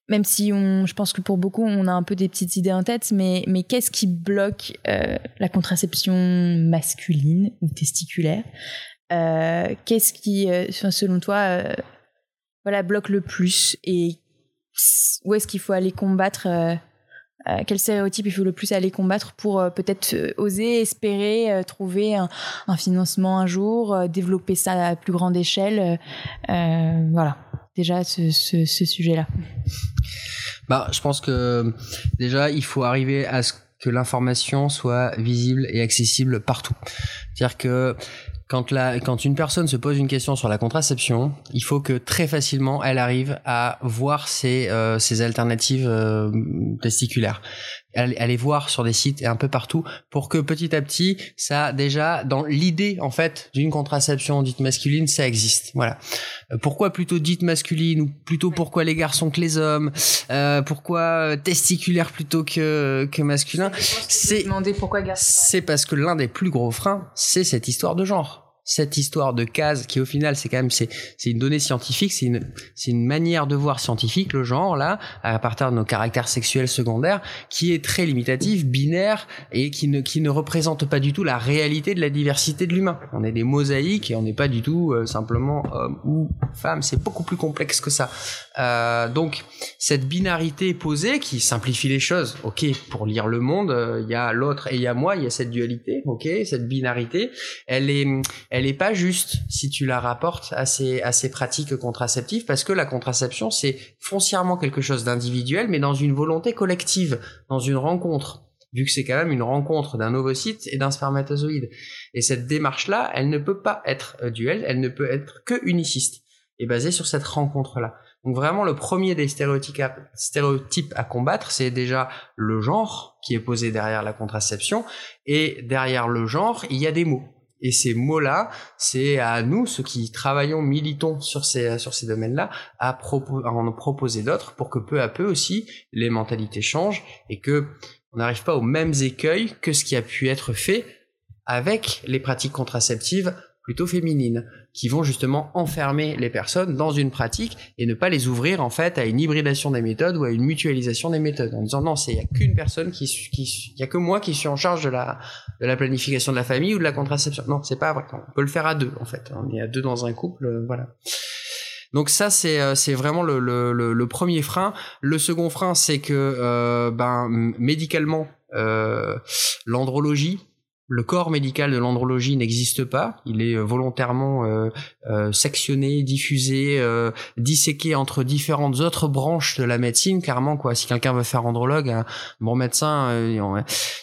même si on, je pense que pour beaucoup, on a un peu des petites idées en tête, mais, mais qu'est-ce qui bloque la contraception masculine ou testiculaire? Qu'est-ce qui, selon toi, voilà, bloque le plus Et où est-ce qu'il faut aller combattre euh, quel stéréotype il faut le plus aller combattre pour euh, peut-être euh, oser espérer trouver un, financement un jour, développer ça à plus grande échelle. voilà, déjà ce, ce, ce sujet-là. Bah, je pense que déjà il faut arriver à ce que l'information soit visible et accessible partout. C'est-à-dire que quand, une personne se pose une question sur la contraception, il faut que très facilement elle arrive à voir ses, euh, alternatives euh, testiculaires. Aller voir sur des sites et un peu partout pour que petit à petit, ça déjà dans l'idée en fait d'une contraception dite masculine, ça existe. Voilà. Euh, pourquoi plutôt dite masculine ou plutôt pourquoi les garçons que les hommes euh, Pourquoi euh, testiculaire plutôt que que masculin? C'est c'est parce que l'un des plus gros freins, c'est cette histoire de genre cette histoire de case qui au final c'est quand même c'est c'est une donnée scientifique c'est une c'est une manière de voir scientifique le genre là à partir de nos caractères sexuels secondaires qui est très limitatif binaire et qui ne qui ne représente pas du tout la réalité de la diversité de l'humain. On est des mosaïques et on n'est pas du tout euh, simplement homme ou femme. C'est beaucoup plus complexe que ça. Euh, donc cette binarité posée qui simplifie les choses ok pour lire le monde euh, il y a l'autre et il y a moi il y a cette dualité ok cette binarité elle est est pas juste si tu la rapportes à ces, pratiques contraceptives parce que la contraception c'est foncièrement quelque chose d'individuel mais dans une volonté collective, dans une rencontre vu que c'est quand même une rencontre d'un ovocyte et d'un spermatozoïde. Et cette démarche-là, elle ne peut pas être euh, duelle, elle ne peut être que uniciste et basée sur cette rencontre-là. Donc vraiment, le premier des stéréotypes à combattre, c'est déjà le genre qui est posé derrière la contraception. Et derrière le genre, il y a des mots. Et ces mots-là, c'est à nous, ceux qui travaillons, militons sur ces, sur ces domaines-là, à, à en proposer d'autres pour que peu à peu aussi les mentalités changent et que on n'arrive pas aux mêmes écueils que ce qui a pu être fait avec les pratiques contraceptives plutôt féminines, qui vont justement enfermer les personnes dans une pratique et ne pas les ouvrir en fait à une hybridation des méthodes ou à une mutualisation des méthodes, en disant non, c'est il y a qu'une personne qui, qui, il y a que moi qui suis en charge de la de la planification de la famille ou de la contraception. Non, c'est pas vrai. On peut le faire à deux en fait. On est à deux dans un couple, euh, voilà. Donc ça c'est euh, c'est vraiment le, le, le, premier frein. Le second frein c'est que euh, ben médicalement euh, l'andrologie le corps médical de l'andrologie n'existe pas. Il est euh, volontairement euh, euh, sectionné, diffusé, euh, disséqué entre différentes autres branches de la médecine. Carrément, quoi. Si quelqu'un veut faire andrologue, un bon médecin euh,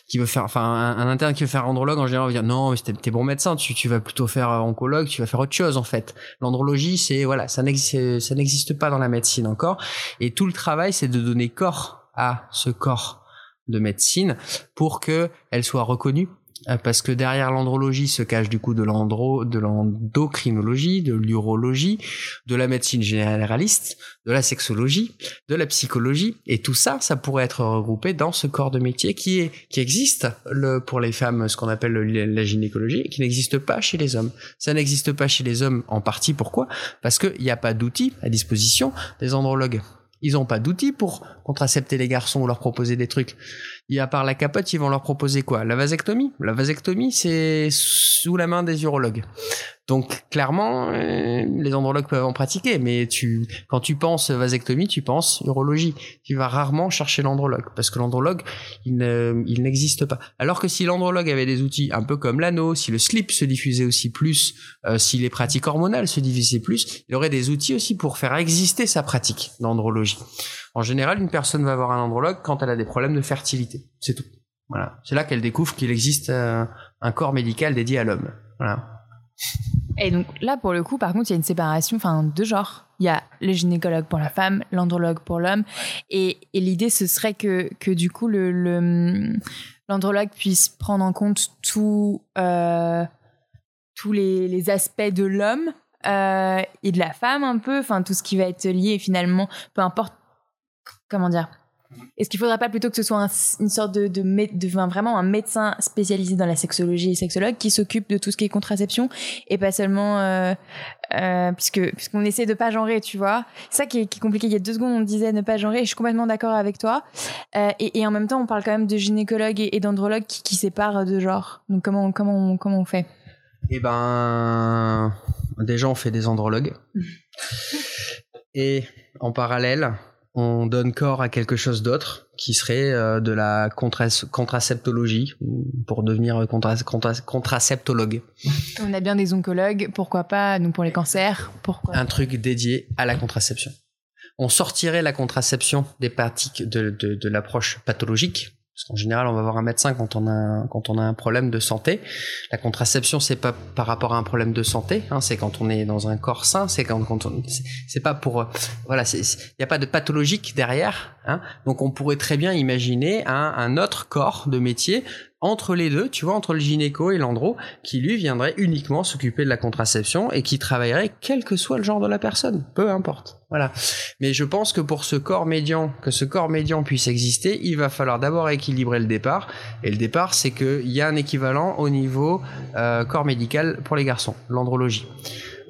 qui veut faire, enfin, un, un, interne qui veut faire andrologue, en général, va dire non, mais t'es bon médecin, tu, vas plutôt faire oncologue, tu vas faire autre chose en fait. L'andrologie, c'est voilà, ça n'existe, ça n'existe pas dans la médecine encore. Et tout le travail, c'est de donner corps à ce corps de médecine pour que elle soit reconnue euh, parce que derrière l'andrologie se cache du coup de l'andro, de l'endocrinologie, de l'urologie, de la médecine généraliste, de la sexologie, de la psychologie, et tout ça, ça pourrait être regroupé dans ce corps de métier qui est qui existe le, pour les femmes, ce qu'on appelle la gynécologie, et qui n'existe pas chez les hommes. Ça n'existe pas chez les hommes en partie. Pourquoi? Parce qu'il n'y a pas d'outils à disposition des andrologues. Ils n'ont pas d'outils pour contracepter les garçons ou leur proposer des trucs. Et à part la capote, ils vont leur proposer quoi? La vasectomie? La vasectomie, c'est sous la main des urologues. Donc clairement, euh, les andrologues peuvent en pratiquer, mais tu, quand tu penses vasectomie, tu penses urologie. Tu vas rarement chercher l'andrologue parce que l'andrologue, il, n'existe pas. Alors que si l'andrologue avait des outils un peu comme l'anneau, si le slip se diffusait aussi plus, euh, si les pratiques hormonales se diffusaient plus, il aurait des outils aussi pour faire exister sa pratique d'andrologie. En général, une personne va voir un andrologue quand elle a des problèmes de fertilité. C'est tout. Voilà. C'est là qu'elle découvre qu'il existe euh, un corps médical dédié à l'homme. Et donc là, pour le coup, par contre, il y a une séparation, enfin, de genre. il y a le gynécologue pour la femme, l'andrologue pour l'homme. Et, et l'idée, ce serait que, que du coup, le, le- l'andrologue puisse prendre en compte tout, euh, tous les, les aspects de l'homme euh, et de la femme un peu, enfin tout ce qui va être lié finalement, peu importe, comment dire. Est-ce qu'il faudrait pas plutôt que ce soit un- une sorte de, de, mé- de- enfin, vraiment un médecin spécialisé dans la sexologie et sexologue qui s'occupe de tout ce qui est contraception et pas seulement euh, euh, puisque puisqu'on essaie de pas genrer, tu vois. C'est ça qui est, qui est compliqué. Il y a deux secondes, on disait ne pas genrer. Et je suis complètement d'accord avec toi. Euh, et, et en même temps, on parle quand même de gynécologue et, et d'andrologue qui, qui séparent de genre. Donc comment comment on, comment on fait? Eh ben, déjà, on fait des andrologues. Et en parallèle, on donne corps à quelque chose d'autre qui serait euh, de la contraceptologie pour devenir contras- contras- contraceptologue. On a bien des oncologues, pourquoi pas Nous pour les cancers, pourquoi Un truc dédié à la contraception. On sortirait la contraception des pratiques de, de, de l'approche pathologique. Parce qu'en général, on va voir un médecin quand on a un, quand on a un problème de santé. La contraception, c'est pas par rapport à un problème de santé, hein, c'est quand on est dans un corps sain, c'est quand, quand on, c'est- pas pour, euh, voilà, il n'y a pas de pathologique derrière. Hein, donc on pourrait très bien imaginer un autre corps de métier entre les deux, tu vois, entre le gynéco et l'andro, qui lui viendrait uniquement s'occuper de la contraception et qui travaillerait quel que soit le genre de la personne, peu importe. Voilà. Mais je pense que pour ce corps médian, que ce corps médian puisse exister, il va falloir d'abord équilibrer le départ. Et le départ, c'est qu'il y a un équivalent au niveau euh, corps médical pour les garçons, l'andrologie.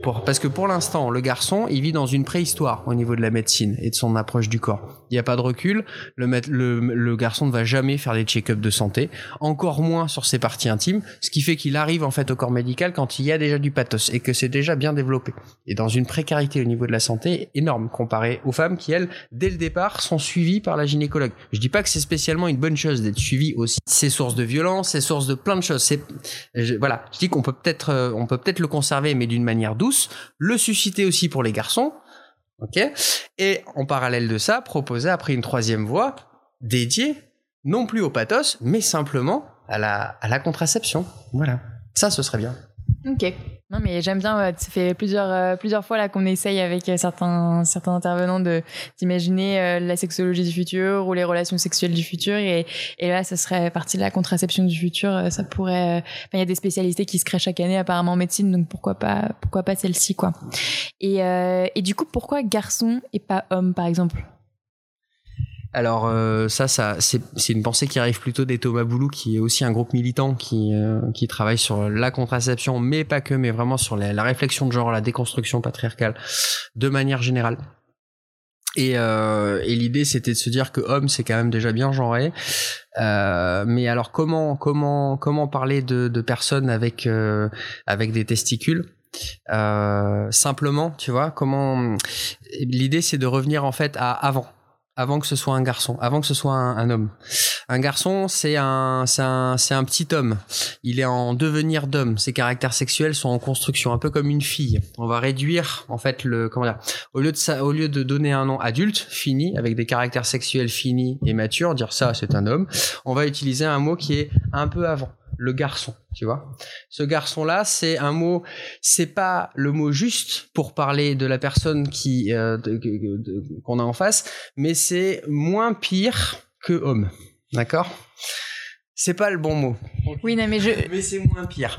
Pour, parce que pour l'instant, le garçon, il vit dans une préhistoire au niveau de la médecine et de son approche du corps. Il n'y a pas de recul. Le, le, le garçon ne va jamais faire des check-ups de santé, encore moins sur ses parties intimes, ce qui fait qu'il arrive en fait au corps médical quand il y a déjà du pathos et que c'est déjà bien développé. Et dans une précarité au niveau de la santé énorme comparée aux femmes qui, elles, dès le départ, sont suivies par la gynécologue. Je dis pas que c'est spécialement une bonne chose d'être suivi aussi. C'est source de violence, c'est source de plein de choses. C'est, voilà. Je dis qu'on peut peut-être, euh, on peut peut-être le conserver, mais d'une manière douce. Le susciter aussi pour les garçons. Ok? Et en parallèle de ça, proposer après une troisième voie dédiée, non plus au pathos, mais simplement à la, à la contraception. Voilà. Ça, ce serait bien. Ok. Non, mais j'aime bien. ça fait plusieurs euh, plusieurs fois là qu'on essaye avec euh, certains certains intervenants de d'imaginer euh, la sexologie du futur ou les relations sexuelles du futur et et là, ça serait partie de la contraception du futur. Ça pourrait. il y a des spécialités qui se créent chaque année apparemment en médecine, donc pourquoi pas pourquoi pas celle-ci quoi. Et euh, et du coup, pourquoi garçon et pas homme par exemple? Alors euh, ça, ça c'est une pensée qui arrive plutôt des Thomas Boulou, qui est aussi un groupe militant qui euh, qui travaille sur la contraception, mais pas que, mais vraiment sur la, la réflexion de genre, la déconstruction patriarcale, de manière générale. Et, euh, et l'idée, c'était de se dire que homme, c'est quand même déjà bien genré. Euh, mais alors, comment comment comment parler de, de personnes avec euh, avec des testicules? Euh, Simplement, tu vois, comment L'idée, c'est de revenir en fait à avant avant que ce soit un garçon, avant que ce soit un, homme. Un garçon, c'est un, c'est un, c'est un petit homme. Il est en devenir d'homme. Ses caractères sexuels sont en construction, un peu comme une fille. On va réduire, en fait, le, comment dire, au lieu de ça, au lieu de donner un nom adulte, fini, avec des caractères sexuels finis et matures, dire ça, c'est un homme, on va utiliser un mot qui est un peu avant. Le garçon, tu vois. Ce garçon-là, c'est un mot c'est pas le mot juste pour parler de la personne qui euh, qu'on a en face, mais c'est moins pire que homme. D'accord? C'est pas le bon mot. Oui, non, mais je Mais c'est moins pire.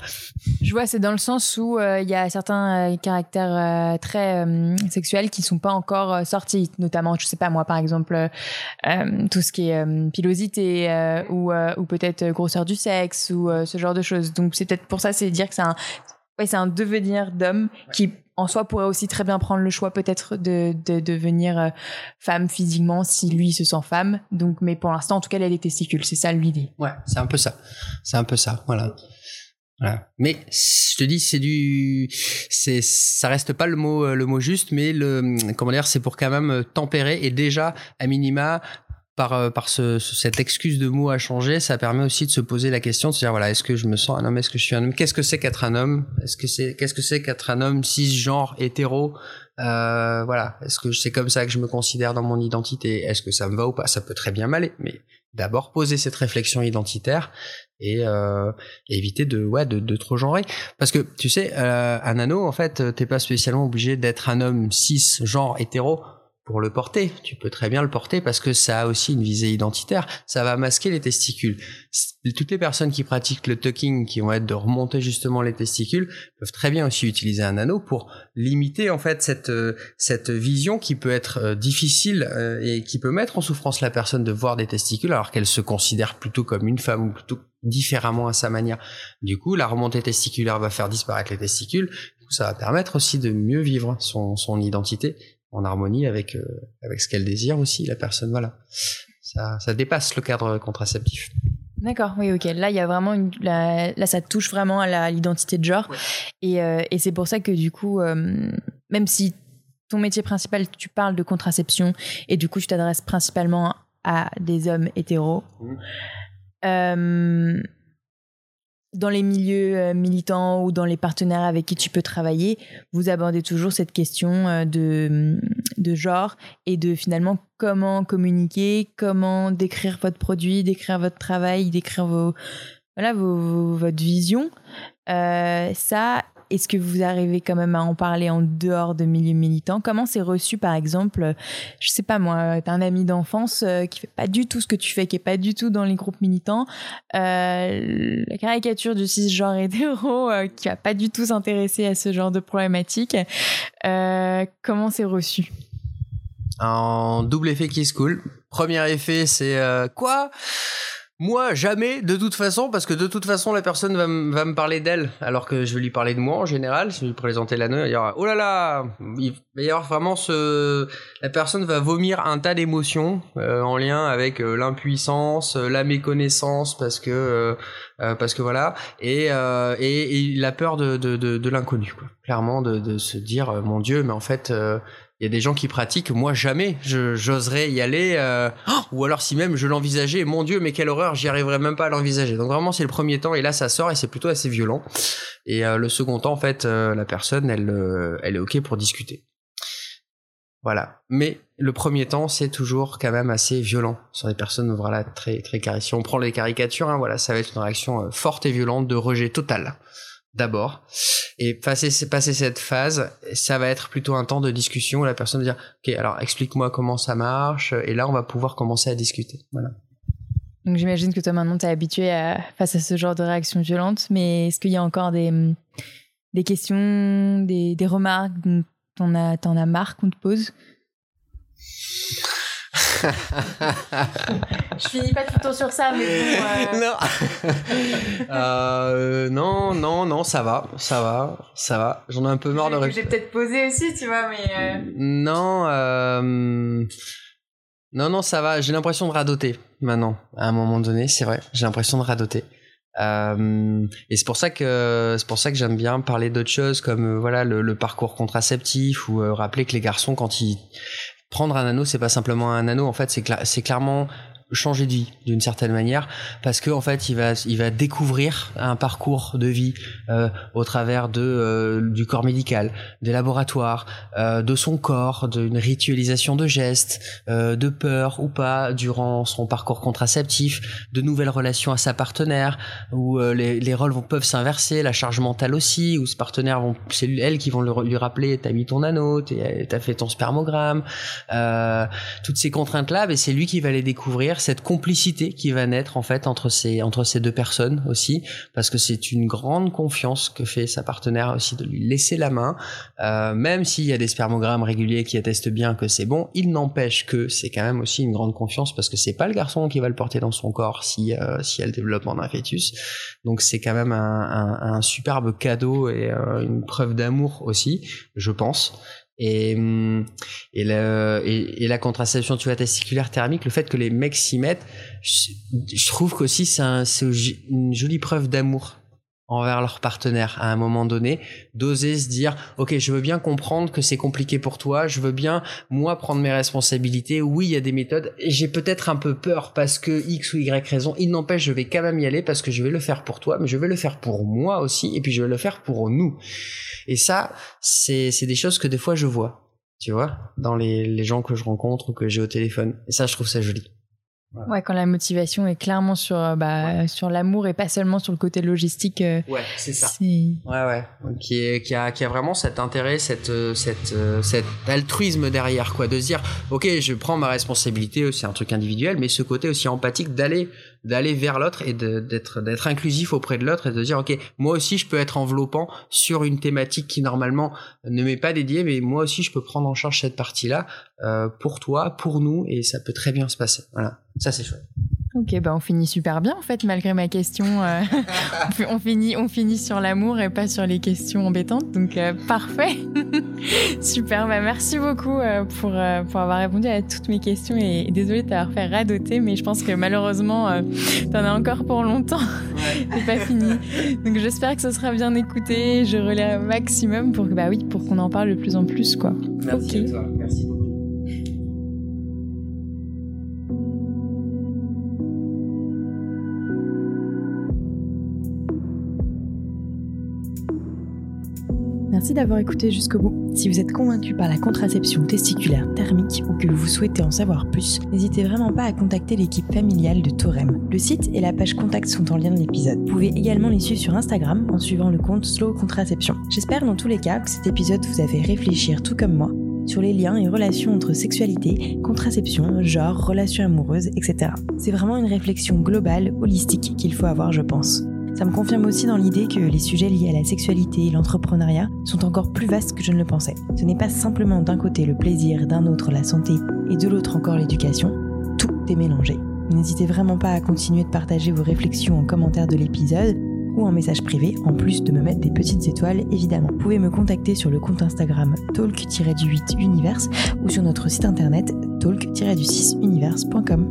Je vois, c'est dans le sens où euh, il y a certains euh, caractères euh, très euh, sexuels qui sont pas encore euh, sortis, notamment, je sais pas moi, par exemple, tout ce qui est euh, pilosité euh, ou, euh, ou peut-être grosseur du sexe ou euh, ce genre de choses. Donc c'est peut-être pour ça, c'est dire que c'est un, ouais, c'est un devenir d'homme qui en soi pourrait aussi très bien prendre le choix peut-être de, de devenir euh, femme physiquement si lui se sent femme. Donc, mais pour l'instant, en tout cas, il a des testicules, c'est ça l'idée. Ouais, c'est un peu ça. C'est un peu ça, voilà. Voilà. Mais je te dis, c'est du, c'est, ça reste pas le mot, le mot juste, mais le, comment dire, c'est pour quand même tempérer et déjà à minima par euh, par ce, ce- cette excuse de mots à changer, ça permet aussi de se poser la question de se dire voilà, est-ce que je me sens un homme, est-ce que je suis un homme, qu'est-ce que c'est qu'être un homme, est-ce que c'est qu'est-ce que c'est qu'être un homme cisgenre hétéro? Euh, voilà, est-ce que c'est comme ça que je me considère dans mon identité? Est-ce que ça me va ou pas? Ça peut très bien m'aller, mais d'abord poser cette réflexion identitaire et euh, éviter de ouais de, de, trop genrer. Parce que tu sais euh, un anneau en fait t'es pas spécialement obligé d'être un homme cis genre hétéro pour le porter. Tu peux très bien le porter parce que ça a aussi une visée identitaire. Ça va masquer les testicules. Toutes les personnes qui pratiquent le tucking, qui vont être de remonter justement les testicules, peuvent très bien aussi utiliser un anneau pour limiter en fait cette euh, cette vision qui peut être euh, difficile euh, et qui peut mettre en souffrance la personne de voir des testicules alors qu'elle se considère plutôt comme une femme ou plutôt différemment à sa manière. Du coup, la remontée testiculaire va faire disparaître les testicules. Ça va permettre aussi de mieux vivre son, son identité en harmonie avec euh, avec ce qu'elle désire aussi la personne voilà ça ça dépasse le cadre contraceptif D'accord, oui, ok. Là, il y a vraiment une, là, ça touche vraiment à l'identité de genre, et, euh, et c'est pour ça que du coup, euh, même si ton métier principal, tu parles de contraception, et du coup, tu t'adresses principalement à des hommes hétéros. Mmh dans les milieux euh, militants ou dans les partenaires avec qui tu peux travailler, vous abordez toujours cette question euh, de, de genre et de finalement comment communiquer, comment décrire votre produit, décrire votre travail, décrire vos, voilà, votre vision. Euh, ça, est-ce que vous arrivez quand même à en parler en dehors de milieux militants? Comment c'est reçu, par exemple Je sais pas moi, t'as un ami d'enfance euh, qui fait pas du tout ce que tu fais, qui est pas du tout dans les groupes militants. Euh, la caricature du cisgenre hétéro euh, qui va pas du tout s'intéresser à ce genre de problématique. comment c'est reçu? En double effet qui est cool. Premier effet, c'est quoi? Moi, jamais, de toute façon, parce que de toute façon, la personne va, me parler d'elle, alors que je vais lui parler de moi en général. Si je lui présenter l'anneau, il y aura, oh là là, il va y avoir vraiment ce, la personne va vomir un tas d'émotions euh, en lien avec euh, l'impuissance, euh, la méconnaissance, parce que, parce que voilà, et, et, la peur de, de, de, de l'inconnu, clairement, de, de se dire, mon Dieu, mais en fait y a des gens qui pratiquent, moi jamais, j'oserais y aller, euh, ou alors si même je l'envisageais, mon Dieu, mais quelle horreur, j'y arriverais même pas à l'envisager. Donc vraiment c'est le premier temps et là ça sort et c'est plutôt assez violent. Et euh, le second temps en fait, euh, la personne elle, est ok pour discuter. Voilà. Mais le premier temps, c'est toujours quand même assez violent sur des personnes voilà très très Si on prend les caricatures, hein, voilà, ça va être une réaction forte et violente de rejet total d'abord. Et passer, cette phase, ça va être plutôt un temps de discussion où la personne va dire, ok, alors explique-moi comment ça marche, et là on va pouvoir commencer à discuter. Donc j'imagine que toi maintenant tu es habitué à, face à ce genre de réaction violente, mais est-ce qu'il y a encore des, des questions, des, remarques, as, t'en as marre qu'on te pose? Je finis pas tout le temps sur ça, mais bon, euh. Non. euh, non, non, non, ça va, ça va, ça va. J'en ai un peu marre de. J'ai peut-être posé aussi, tu vois, mais. Euh... Non, non, non, ça va. J'ai l'impression de radoter maintenant. À un moment donné, c'est vrai. J'ai l'impression de radoter. Euh, et c'est pour ça que c'est pour ça que j'aime bien parler d'autres choses comme euh, voilà le, le, parcours contraceptif ou euh, rappeler que les garçons quand ils prendre un anneau, c'est pas simplement un anneau. En fait, c'est clairement changer de vie d'une certaine manière parce que en fait il va il va découvrir un parcours de vie euh, au travers de euh, du corps médical des laboratoires euh, de son corps d'une ritualisation de gestes de peur ou pas durant son parcours contraceptif de nouvelles relations à sa partenaire où les, les rôles vont peuvent s'inverser la charge mentale aussi où ce partenaire vont c'est elle qui vont lui rappeler t'as mis ton anneau t'as fait ton spermogramme toutes ces contraintes là mais c'est lui qui va les découvrir cette complicité qui va naître en fait entre ces entre ces deux personnes aussi parce que c'est une grande confiance que fait sa partenaire aussi de lui laisser la main. Euh, même s'il y a des spermogrammes réguliers qui attestent bien que c'est bon il n'empêche que c'est quand même aussi une grande confiance parce que c'est pas le garçon qui va le porter dans son corps si euh, si elle développe un fœtus. Donc c'est quand même un, un, superbe cadeau et euh, une preuve d'amour aussi je pense et, hum, et, le, et, la contraception tu vois, testiculaire thermique, le fait que les mecs s'y mettent, je, je trouve qu'aussi c'est un, une jolie preuve d'amour envers leur partenaire à un moment donné, d'oser se dire ok je veux bien comprendre que c'est compliqué pour toi, je veux bien moi prendre mes responsabilités, oui il y a des méthodes, j'ai peut-être un peu peur parce que X ou Y raison, il n'empêche je vais quand même y aller parce que je vais le faire pour toi, mais je vais le faire pour moi aussi et puis je vais le faire pour nous. Et ça c'est des choses que des fois je vois tu vois, dans les, les gens que je rencontre ou que j'ai au téléphone. Et ça, je trouve ça joli. Ouais, quand la motivation est clairement sur euh, bah, sur l'amour et pas seulement sur le côté logistique. euh, Ouais, c'est ça. Ouais, ouais. Qui, est, qui, a, qui a vraiment cet intérêt, cette, euh, cette, cet altruisme derrière, quoi. De se dire, ok, je prends ma responsabilité, c'est un truc individuel, mais ce côté aussi empathique d'aller d'aller vers l'autre et d'être d'être inclusif auprès de l'autre et de dire, ok, moi aussi je peux être enveloppant sur une thématique qui normalement ne m'est pas dédiée, mais moi aussi je peux prendre en charge cette partie-là euh, pour toi, pour nous, et ça peut très bien se passer. Voilà, ça c'est chouette. Ok, bah on finit super bien en fait, malgré ma question. euh, on fi- on, finit, on finit sur l'amour et pas sur les questions embêtantes, donc euh, parfait. super, bah merci beaucoup euh, pour, pour avoir répondu à toutes mes questions et, et désolé de t'avoir fait radoter, mais je pense que malheureusement, t'en as encore pour longtemps. C'est pas fini. Donc j'espère que ce sera bien écouté. Je relais un maximum pour que, bah oui, pour qu'on en parle de plus en plus, quoi. Merci Ok. à toi, merci beaucoup. Merci d'avoir écouté jusqu'au bout. Si vous êtes convaincu par la contraception testiculaire thermique ou que vous souhaitez en savoir plus, n'hésitez vraiment pas à contacter l'équipe familiale de Torem. Le site et la page contact sont en lien de l'épisode. Vous pouvez également les suivre sur Instagram en suivant le compte Slow Contraception. J'espère dans tous les cas que cet épisode vous a fait réfléchir tout comme moi sur les liens et relations entre sexualité, contraception, genre, relations amoureuses, etc. C'est vraiment une réflexion globale, holistique qu'il faut avoir, je pense. Ça me confirme aussi dans l'idée que les sujets liés à la sexualité et l'entrepreneuriat sont encore plus vastes que je ne le pensais. Ce n'est pas simplement d'un côté le plaisir, d'un autre la santé et de l'autre encore l'éducation. Tout est mélangé. N'hésitez vraiment pas à continuer de partager vos réflexions en commentaire de l'épisode ou en message privé, en plus de me mettre des petites étoiles évidemment. Vous pouvez me contacter sur le compte Instagram talk-du8universe ou sur notre site internet talk-du6universe.com.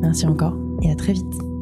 Merci encore et à très vite.